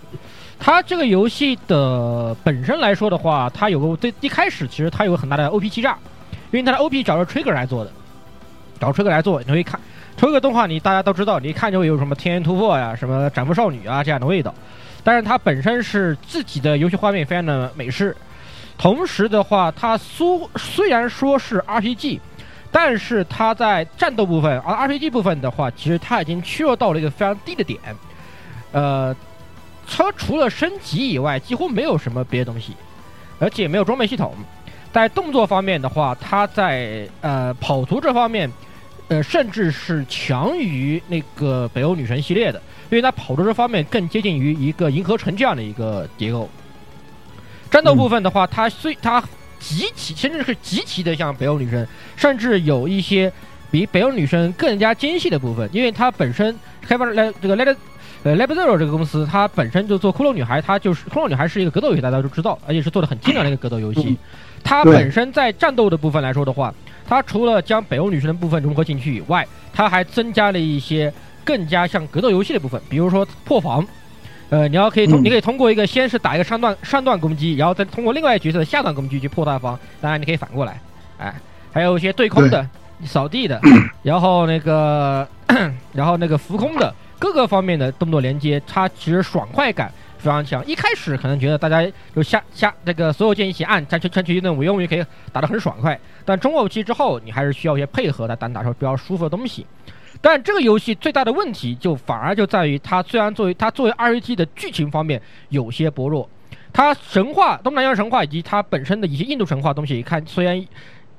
它这个游戏的本身来说的话，它有个最一开始其实它有个很大的 OP 欺诈，因为它的 OP 找了 Trigger 来做的，找 Trigger 来做，你会看 Trigger 动画，你大家都知道，你一看就有什么天元突破呀、什么斩服少女啊这样的味道。但是它本身是自己的游戏画面非常的美式，同时的话，它苏虽然说是 RPG，但是它在战斗部分，而 RPG 部分的话，其实它已经削弱到了一个非常低的点。呃，它除了升级以外，几乎没有什么别的东西，而且没有装备系统。在动作方面的话，它在呃跑图这方面，呃甚至是强于那个北欧女神系列的，因为它跑车这方面更接近于一个银河城这样的一个结构。战斗部分的话，它虽它极其甚至是极其的像北欧女神，甚至有一些比北欧女神更加精细的部分，因为它本身开发来这个 Let 呃 Lab Zero 这个公司，它本身就做骷髅女孩，它就是骷髅女孩是一个格斗游戏，大家都知道，而且是做的很精良的一个格斗游戏。它本身在战斗的部分来说的话，它除了将北欧女神的部分融合进去以外，它还增加了一些更加像格斗游戏的部分，比如说破防。呃，你要可以通，嗯你可以通过一个先是打一个上段上段攻击，然后再通过另外一个角色的下段攻击去破大防。当然，你可以反过来，哎，还有一些对空的、扫地的，[CLEARS THROAT] 然后那个，[COUGHS] 然后那个浮空的各个方面的动作连接，它其实爽快感非常强。一开始可能觉得大家就下下这个所有键一起按，战区战区那种无用于可以打得很爽快，但中后期之后，你还是需要一些配合来单打出比较舒服的东西。但这个游戏最大的问题就反而就在于它虽然作为它作为 RPG 的剧情方面有些薄弱，它神话东南亚神话以及它本身的一些印度神话东西，看虽然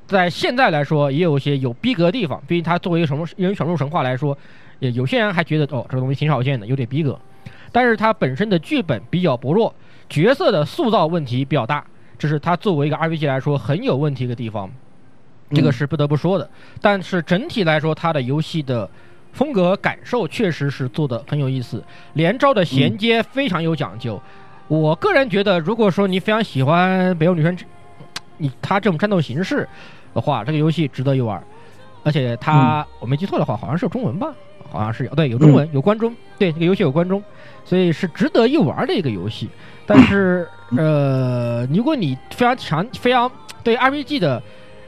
在现在来说也有一些有逼格的地方，毕竟它作为一个什么因为传入神话来说，也有些人还觉得哦这个东西挺少见的，有点逼格，但是它本身的剧本比较薄弱，角色的塑造问题比较大，这是它作为一个 RPG 来说很有问题的地方。这个是不得不说的，但是整体来说，它的游戏的风格感受确实是做的很有意思，连招的衔接非常有讲究。我个人觉得，如果说你非常喜欢北欧女神，你它这种战斗形式的话，这个游戏值得一玩。而且它、我没记错的话，好像是有中文吧？好像是有，对，有中文，有关中，对，这个游戏有关中，所以是值得一玩的一个游戏。但是，呃，如果你非常强、非常对 RPG 的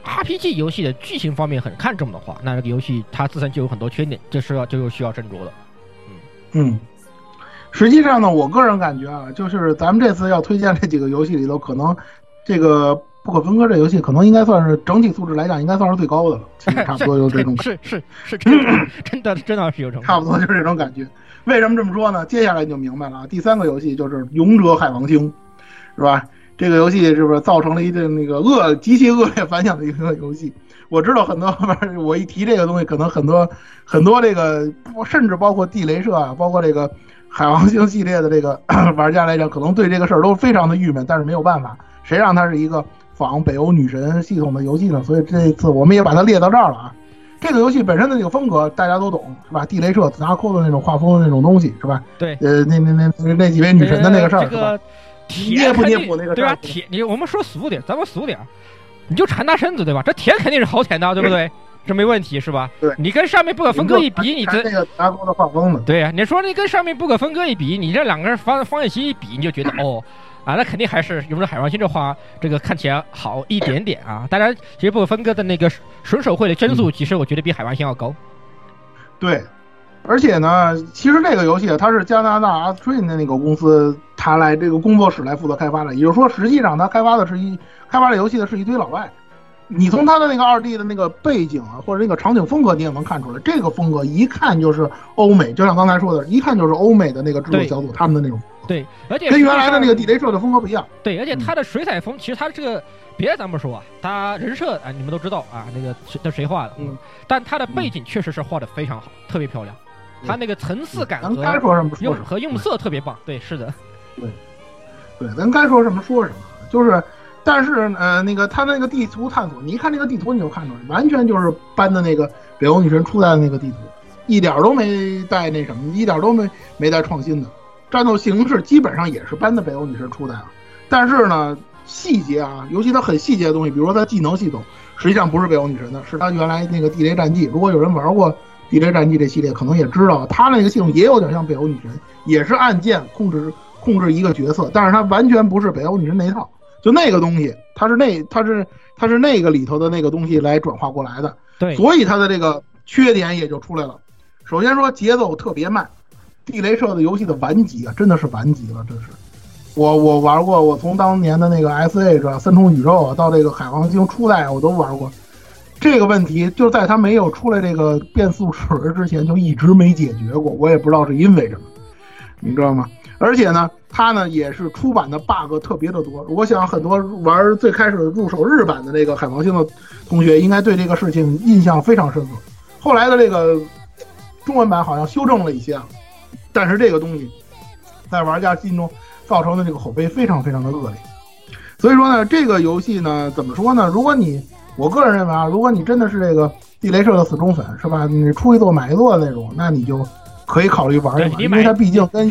RPG 游戏的剧情方面很看重的话，那这个游戏它自身就有很多缺点，这是要就有需要斟酌的。嗯，实际上呢，我个人感觉啊，就是咱们这次要推荐这几个游戏里头，可能这个不可分割这游戏，可能应该算是整体素质来讲，应该算是最高的了。[LAUGHS] 其实差不多就是这种感觉，是是是，真的真的是有这种差不多就是这种感觉。为什么这么说呢？接下来你就明白了啊。第三个游戏就是《勇者海王星》，是吧？这个游戏是不是造成了一定那个恶极其恶劣反响的一个游戏？我知道很多，我一提这个东西，可能很多很多这个，甚至包括地雷社啊，包括这个海王星系列的这个 [COUGHS] 玩家来讲，可能对这个事儿都非常的郁闷。但是没有办法，谁让它是一个仿北欧女神系统的游戏呢？所以这次我们也把它列到这儿了啊。这个游戏本身的那个风格大家都懂，是吧？地雷社、紫砂扣的那种画风的那种东西，是吧？对，呃，那那那那那几位女神的那个事儿，这个？捏铁肯不捏不那个对吧？铁，你我们说俗点，咱们俗点，你就缠大身子对吧？这铁肯定是好舔的，对不对？这没问题是吧？对你跟上面不可分割一比，你这那个子达扣的画风呢？对呀、你说你跟上面不可分割一比，你这两个人放放一起一比，你就觉得哦，啊，那肯定还是《勇者海王星》这画这个看起来好一点点啊。当然，其实不可分割的那个神手会的帧数，其实我觉得比海王星要高。对，而且呢，其实这个游戏啊，它是加拿大 a s t r i n 的那个公司，它来这个工作室来负责开发的。也就是说，实际上它开发的是一开发这游戏的是一堆老外。你从他的那个二 D 的那个背景啊，或者那个场景风格，你也能看出来，这个风格一看就是欧美，就像刚才说的，一看就是欧美的那个制作小组他们的那种，对，而且跟原来的那个地雷社的风格不一样。对，而且他的水彩风，其实他这个别的咱不说啊，它人设啊，你们都知道啊，那个谁那谁画的，嗯，但他的背景确实是画的非常好，特别漂亮，他那个层次感和。用和用色特别棒。对，是的，对，对咱该说什么说什么，就是，但是呃，那个他那个地图探索，你一看那个地图，你就看出来，完全就是搬的那个北欧女神出来的那个地图，一点都没带那什么，一点都没没带创新的，战斗形式基本上也是搬的北欧女神初代啊，但是呢，细节啊，尤其它很细节的东西，比如说它技能系统，实际上不是北欧女神的，是它原来那个地雷战记。如果有人玩过地雷战记这系列可能也知道，它那个系统也有点像北欧女神，也是按键控制控制一个角色，但是它完全不是北欧女神那一套，就那个东西，它是那它是它是那个里头的那个东西来转化过来的，对，所以它的这个缺点也就出来了。首先说节奏特别慢，地雷社的游戏的顽疾啊，真的是顽疾了，这是。我我玩过，我从当年的那个 S H 啊三重宇宙啊，到这个海王星初代我都玩过。这个问题就在它没有出来这个变速齿轮之前就一直没解决过，我也不知道是因为什么，你知道吗？而且呢，它呢也是出版的 bug 特别的多。我想很多玩最开始入手日版的那个海王星的同学应该对这个事情印象非常深刻。后来的这个中文版好像修正了一些，但是这个东西在玩家心中。造成的这个口碑非常非常的恶劣，所以说呢，这个游戏呢，怎么说呢？如果你，我个人认为啊，如果你真的是这个地雷社的死忠粉，是吧？你出一座买一座的那种，那你就可以考虑玩一玩，因为它毕竟跟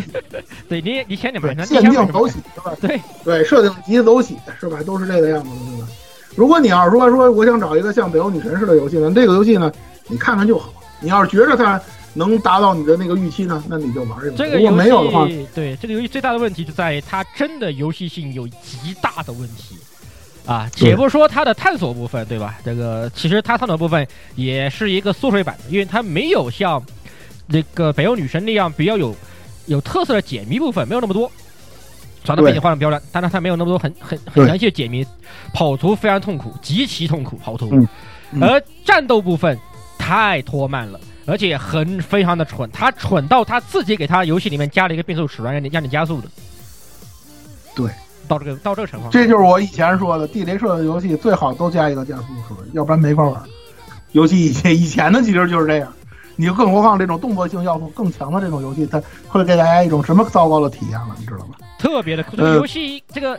对你你先得买，限定走起是吧？对对，设定级走起是吧？都是这个样子的，对吧？如果你要是说说我想找一个像北欧女神似的游戏呢，这个游戏呢，你看看就好。你要是觉着它。能达到你的那个预期呢？那你就玩一玩。这个如果没有的话，对这个游戏最大的问题就在于它真的游戏性有极大的问题啊！且不说它的探索部分，对吧？这个其实它探索部分也是一个缩水版的，因为它没有像那个北欧女神那样比较有有特色的解谜部分，没有那么多。耍的背景画的漂亮，但是它没有那么多很很很详细的解谜，跑图非常痛苦，极其痛苦跑图。而战斗部分太拖慢了。而且很非常的蠢，他蠢到他自己给他游戏里面加了一个变速齿轮，让你让你加速的。对，到这个到这个情况，这就是我以前说的地雷社的游戏最好都加一个加速齿轮，要不然没法玩。游戏以前以前的其实就是这样，你更何况这种动作性要素更强的这种游戏，它会给大家一种什么糟糕的体验了，你知道吗？特别的，这个游戏这个。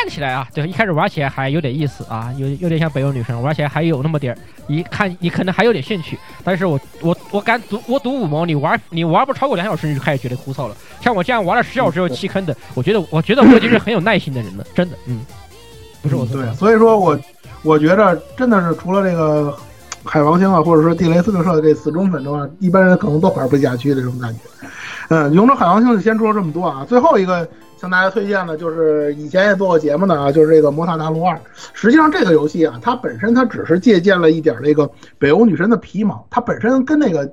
看起来啊，对，一开始玩起来还有点意思啊，有有点像北欧女神，玩起来还有那么点儿，一看你可能还有点兴趣。但是我我我敢赌，我赌五毛，你玩你玩不超过两小时，你就开始觉得枯燥了。像我这样玩了十小时又弃坑的，我觉得我觉得我已经是很有耐心的人了，[LAUGHS] 真的，嗯，不是我对，所以说我我觉得真的是除了这个海王星啊，或者说地雷斯特社的这死忠粉的话，一般人可能都玩不下去的这种感觉。嗯，勇者海王星就先说这么多啊，最后一个。向大家推荐的，就是以前也做过节目的啊，就是这个《魔塔大陆二》。实际上，这个游戏啊，它本身它只是借鉴了一点那个北欧女神的皮毛，它本身跟那个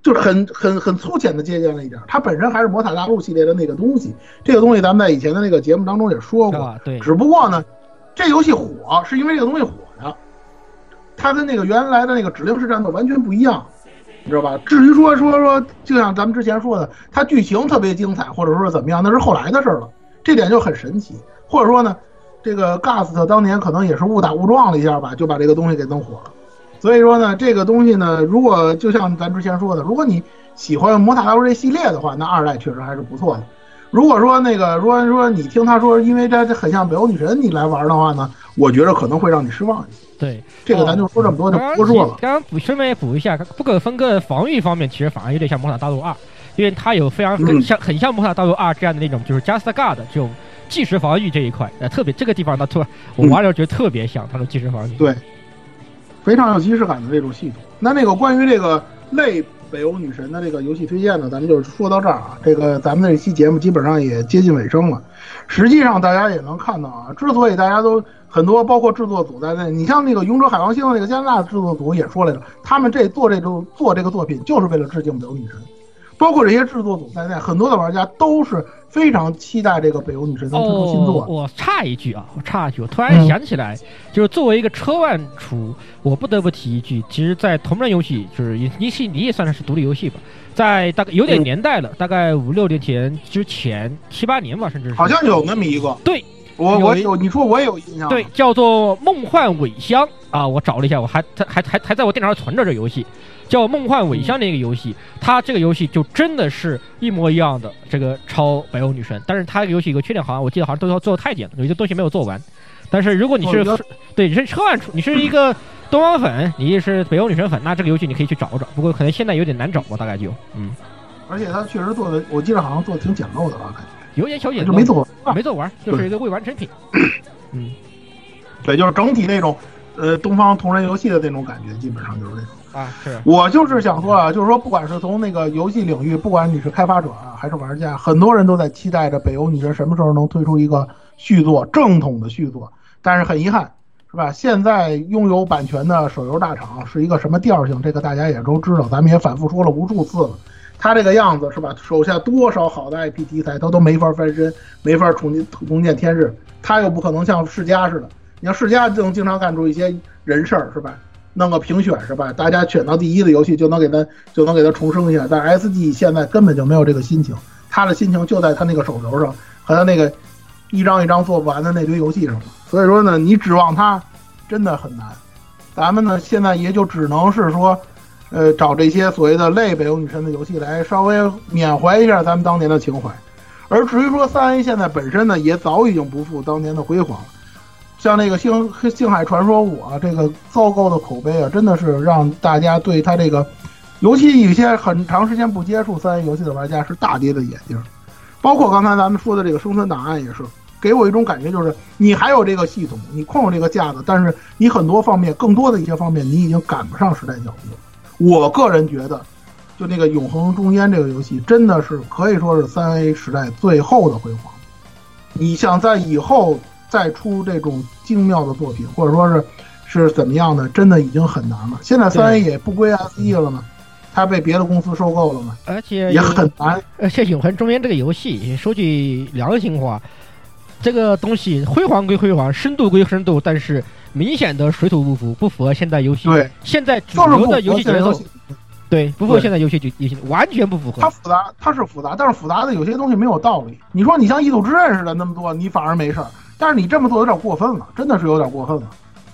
就是很很很粗浅的借鉴了一点，它本身还是《魔塔大陆》系列的那个东西。这个东西咱们在以前的那个节目当中也说过，对。只不过呢，这游戏火是因为这个东西火的，它跟那个原来的那个指令式战斗完全不一样。你知道吧？至于说说说，就像咱们之前说的，它剧情特别精彩，或者说怎么样，那是后来的事了。这点就很神奇。或者说呢，这个 Gust 当年可能也是误打误撞了一下吧，就把这个东西给弄火了。所以说呢，这个东西呢，如果就像咱之前说的，如果你喜欢魔塔大陆这系列的话，那二代确实还是不错的。如果说那个说说你听他说，因为这很像北欧女神，你来玩的话呢，我觉得可能会让你失望一些。对，这个咱就说这么多就不说了。刚刚补顺便补一下，不可分割的防御方面，其实反而有点像《魔法大陆二》，因为它有非常很像很像《魔法大陆二》这样的那种，就是 Just Guard 这种即时防御这一块，呃，特别这个地方呢，突然我玩的时候觉得特别像它的即时防御。对，非常有即视感的这种系统。那那个关于这个类北欧女神的这个游戏推荐呢，咱们就说到这儿啊。这个咱们这期节目基本上也接近尾声了。实际上大家也能看到啊，之所以大家都。很多包括制作组在内，你像那个《勇者海王星》那个加拿大制作组也说来着，他们这做这种做这个作品就是为了致敬北欧女神。包括这些制作组在内，很多的玩家都是非常期待这个北欧女神能推出新作。我插一句啊，我插一句，我突然想起来，就是作为一个车万厨，我不得不提一句，其实，在同人游戏，就是你系你也算是独立游戏吧，在大概有点年代了，大概五六年前之前七八年吧，甚至是好像有那么一个对。我我有你说我也有印象，对，叫做《梦幻尾香》啊，我找了一下，我还还还还在我电脑上存着这游戏，叫《梦幻尾香》的一个游戏，它这个游戏就真的是一模一样的这个超北欧女神，但是它这个游戏有个缺点，好像我记得好像都要做太监了，有些东西没有做完。但是如果你是对你是车万出，你是一个东方粉，你是北欧女神粉，那这个游戏你可以去找找，不过可能现在有点难找吧，大概就嗯。而且它确实做的，我记得好像做的挺简陋的吧，感觉。有点小野就，没做完，没做完，就是一个未完成品。[COUGHS] 嗯，对，就是整体那种，呃，东方同人游戏的那种感觉，基本上就是这种。啊，是我就是想说啊，就是说，不管是从那个游戏领域，不管你是开发者啊，还是玩家，很多人都在期待着北欧女神什么时候能推出一个续作，正统的续作。但是很遗憾，是吧？现在拥有版权的手游大厂是一个什么调性，这个大家也都知道，咱们也反复说了无数次了。他这个样子是吧？手下多少好的 IP 题材，他都没法翻身，没法重建重见天日。他又不可能像世嘉似的，你像世嘉就能经常干出一些人事儿，是吧？弄个评选是吧？大家选到第一的游戏就能给他就能给他重生一下。但 SG 现在根本就没有这个心情，他的心情就在他那个手游上和他那个一张一张做不完的那堆游戏上。所以说呢，你指望他真的很难。咱们呢现在也就只能是说，呃，找这些所谓的类北欧女神的游戏来稍微缅怀一下咱们当年的情怀。而至于说三 A 现在本身呢，也早已经不复当年的辉煌了。像那个星星海传说五啊，这个糟糕的口碑啊，真的是让大家对它这个，尤其有些很长时间不接触三 A 游戏的玩家是大跌的眼镜。包括刚才咱们说的这个生存档案也是，给我一种感觉就是，你还有这个系统，你控有这个架子，但是你很多方面，更多的一些方面，你已经赶不上时代脚步了。我个人觉得，就那个永恒中间这个游戏，真的是可以说是三 A 时代最后的辉煌。你想在以后。再出这种精妙的作品，或者说是是怎么样的，真的已经很难了。现在三 A 也不归 SE 了嘛，它被别的公司收购了嘛，而且也很难。而且《永恒中间》这个游戏，说句良心话，这个东西辉煌归辉煌，深度归深度，但是明显的水土不服，不符合现在游戏。对，现在主流的游戏节奏。对，不符合现在游戏就游戏完全不符合。它复杂，它是复杂，但是复杂的有些东西没有道理。你说你像《异度之刃》似的那么多，你反而没事儿。但是你这么做有点过分了，真的是有点过分了，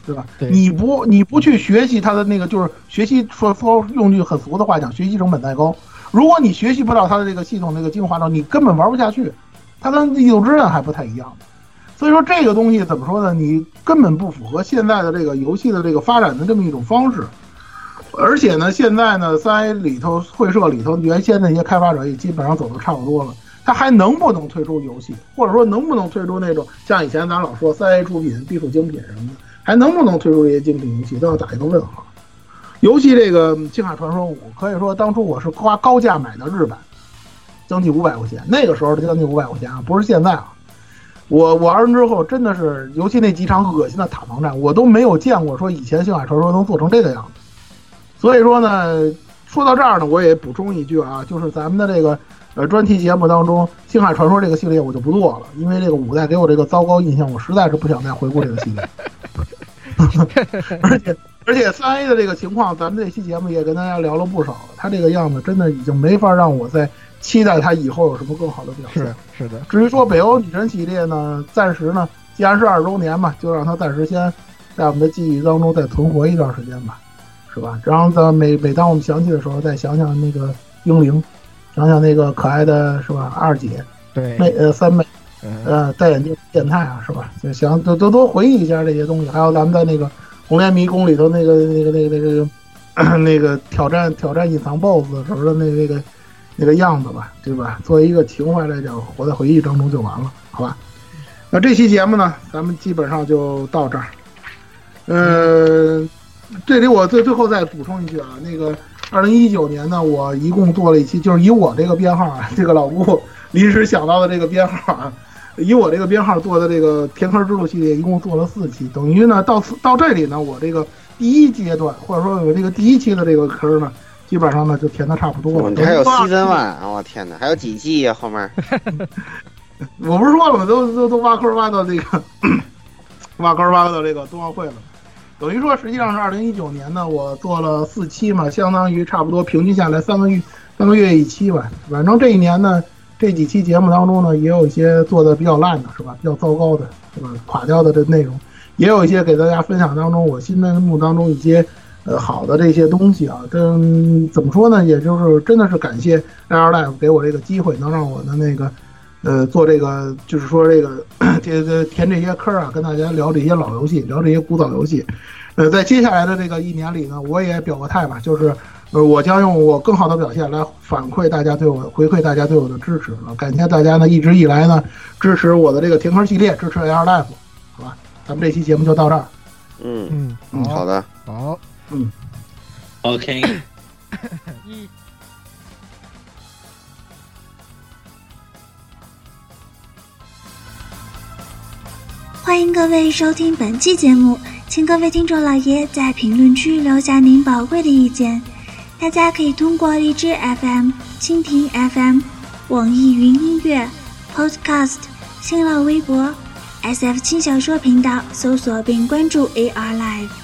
对吧？你不你不去学习它的那个，就是学习说说用句很俗的话讲，学习成本太高。如果你学习不到它的这个系统那个精华到，你根本玩不下去。它跟《异度之刃》还不太一样，所以说这个东西怎么说呢？你根本不符合现在的这个游戏的这个发展的这么一种方式。而且呢，现在呢，三 A 里头会社里头原先那些开发者也基本上走的差不多了。他还能不能推出游戏，或者说能不能推出那种像以前咱老说三 A 出品必属精品什么的，还能不能推出这些精品游戏，都要打一个问号。尤其这个《星海传说五》，可以说当初我是花高价买的日版，将近五百块钱，那个时候的将近五百块钱啊，不是现在啊。我玩完之后真的是，尤其那几场恶心的塔防战，我都没有见过说以前《星海传说》能做成这个样子。所以说呢，说到这儿呢，我也补充一句啊，就是咱们的这个。呃，专题节目当中，《星海传说》这个系列我就不做了，因为这个五代给我这个糟糕印象，我实在是不想再回顾这个系列。[LAUGHS] 而且而且三 A 的这个情况，咱们这期节目也跟大家聊了不少了。他这个样子真的已经没法让我再期待他以后有什么更好的表现。是是的。至于说北欧女神系列呢，暂时呢，既然是二周年嘛，就让它暂时先在我们的记忆当中再存活一段时间吧，是吧？然后在每每当我们想起的时候，再想想那个英灵。想想那个可爱的是吧，二姐，对，妹呃三妹，呃戴眼镜变态啊是吧？就想多多多回忆一下这些东西，还有咱们在那个红莲迷宫里头那个那个那个那个那个挑战挑战隐藏 BOSS 时候的那那个那个样子吧，对吧？作为一个情怀来讲，活在回忆当中就完了，好吧？那这期节目呢，咱们基本上就到这儿。呃，这里我最最后再补充一句啊，那个。二零一九年呢，我一共做了一期，就是以我这个编号啊，[LAUGHS] 这个老顾临时想到的这个编号啊，以我这个编号做的这个天坑之路系列，一共做了四期，等于呢到到这里呢，我这个第一阶段或者说我这个第一期的这个坑呢，基本上呢就填的差不多了。你还有西森万，我天哪，还有几季呀后面？[LAUGHS] 我不是说了吗？都都都挖坑挖到这个 [COUGHS] 挖坑挖到这个冬奥会了。等于说，实际上是二零一九年呢，我做了四期嘛，相当于差不多平均下来三个月，三个月一期吧。反正这一年呢，这几期节目当中呢，也有一些做的比较烂的，是吧？比较糟糕的，是吧？垮掉的这内容，也有一些给大家分享当中我心目当中一些呃好的这些东西啊。跟怎么说呢？也就是真的是感谢 Air Life 给我这个机会，能让我的那个。呃，做这个就是说这个 [COUGHS] 填填这些坑啊，跟大家聊这些老游戏，聊这些古早游戏。呃，在接下来的这个一年里呢，我也表个态吧，就是呃，我将用我更好的表现来反馈大家对我回馈大家对我的支持。感谢大家呢一直以来呢支持我的这个填坑系列，支持 AR Life，好吧？咱们这期节目就到这儿。嗯嗯，好的，好，嗯。OK，欢迎各位收听本期节目，请各位听众老爷在评论区留下您宝贵的意见。大家可以通过荔枝 FM、蜻蜓 FM、网易云音乐、Podcast、新浪微博、SF 轻小说频道搜索并关注 AR Live。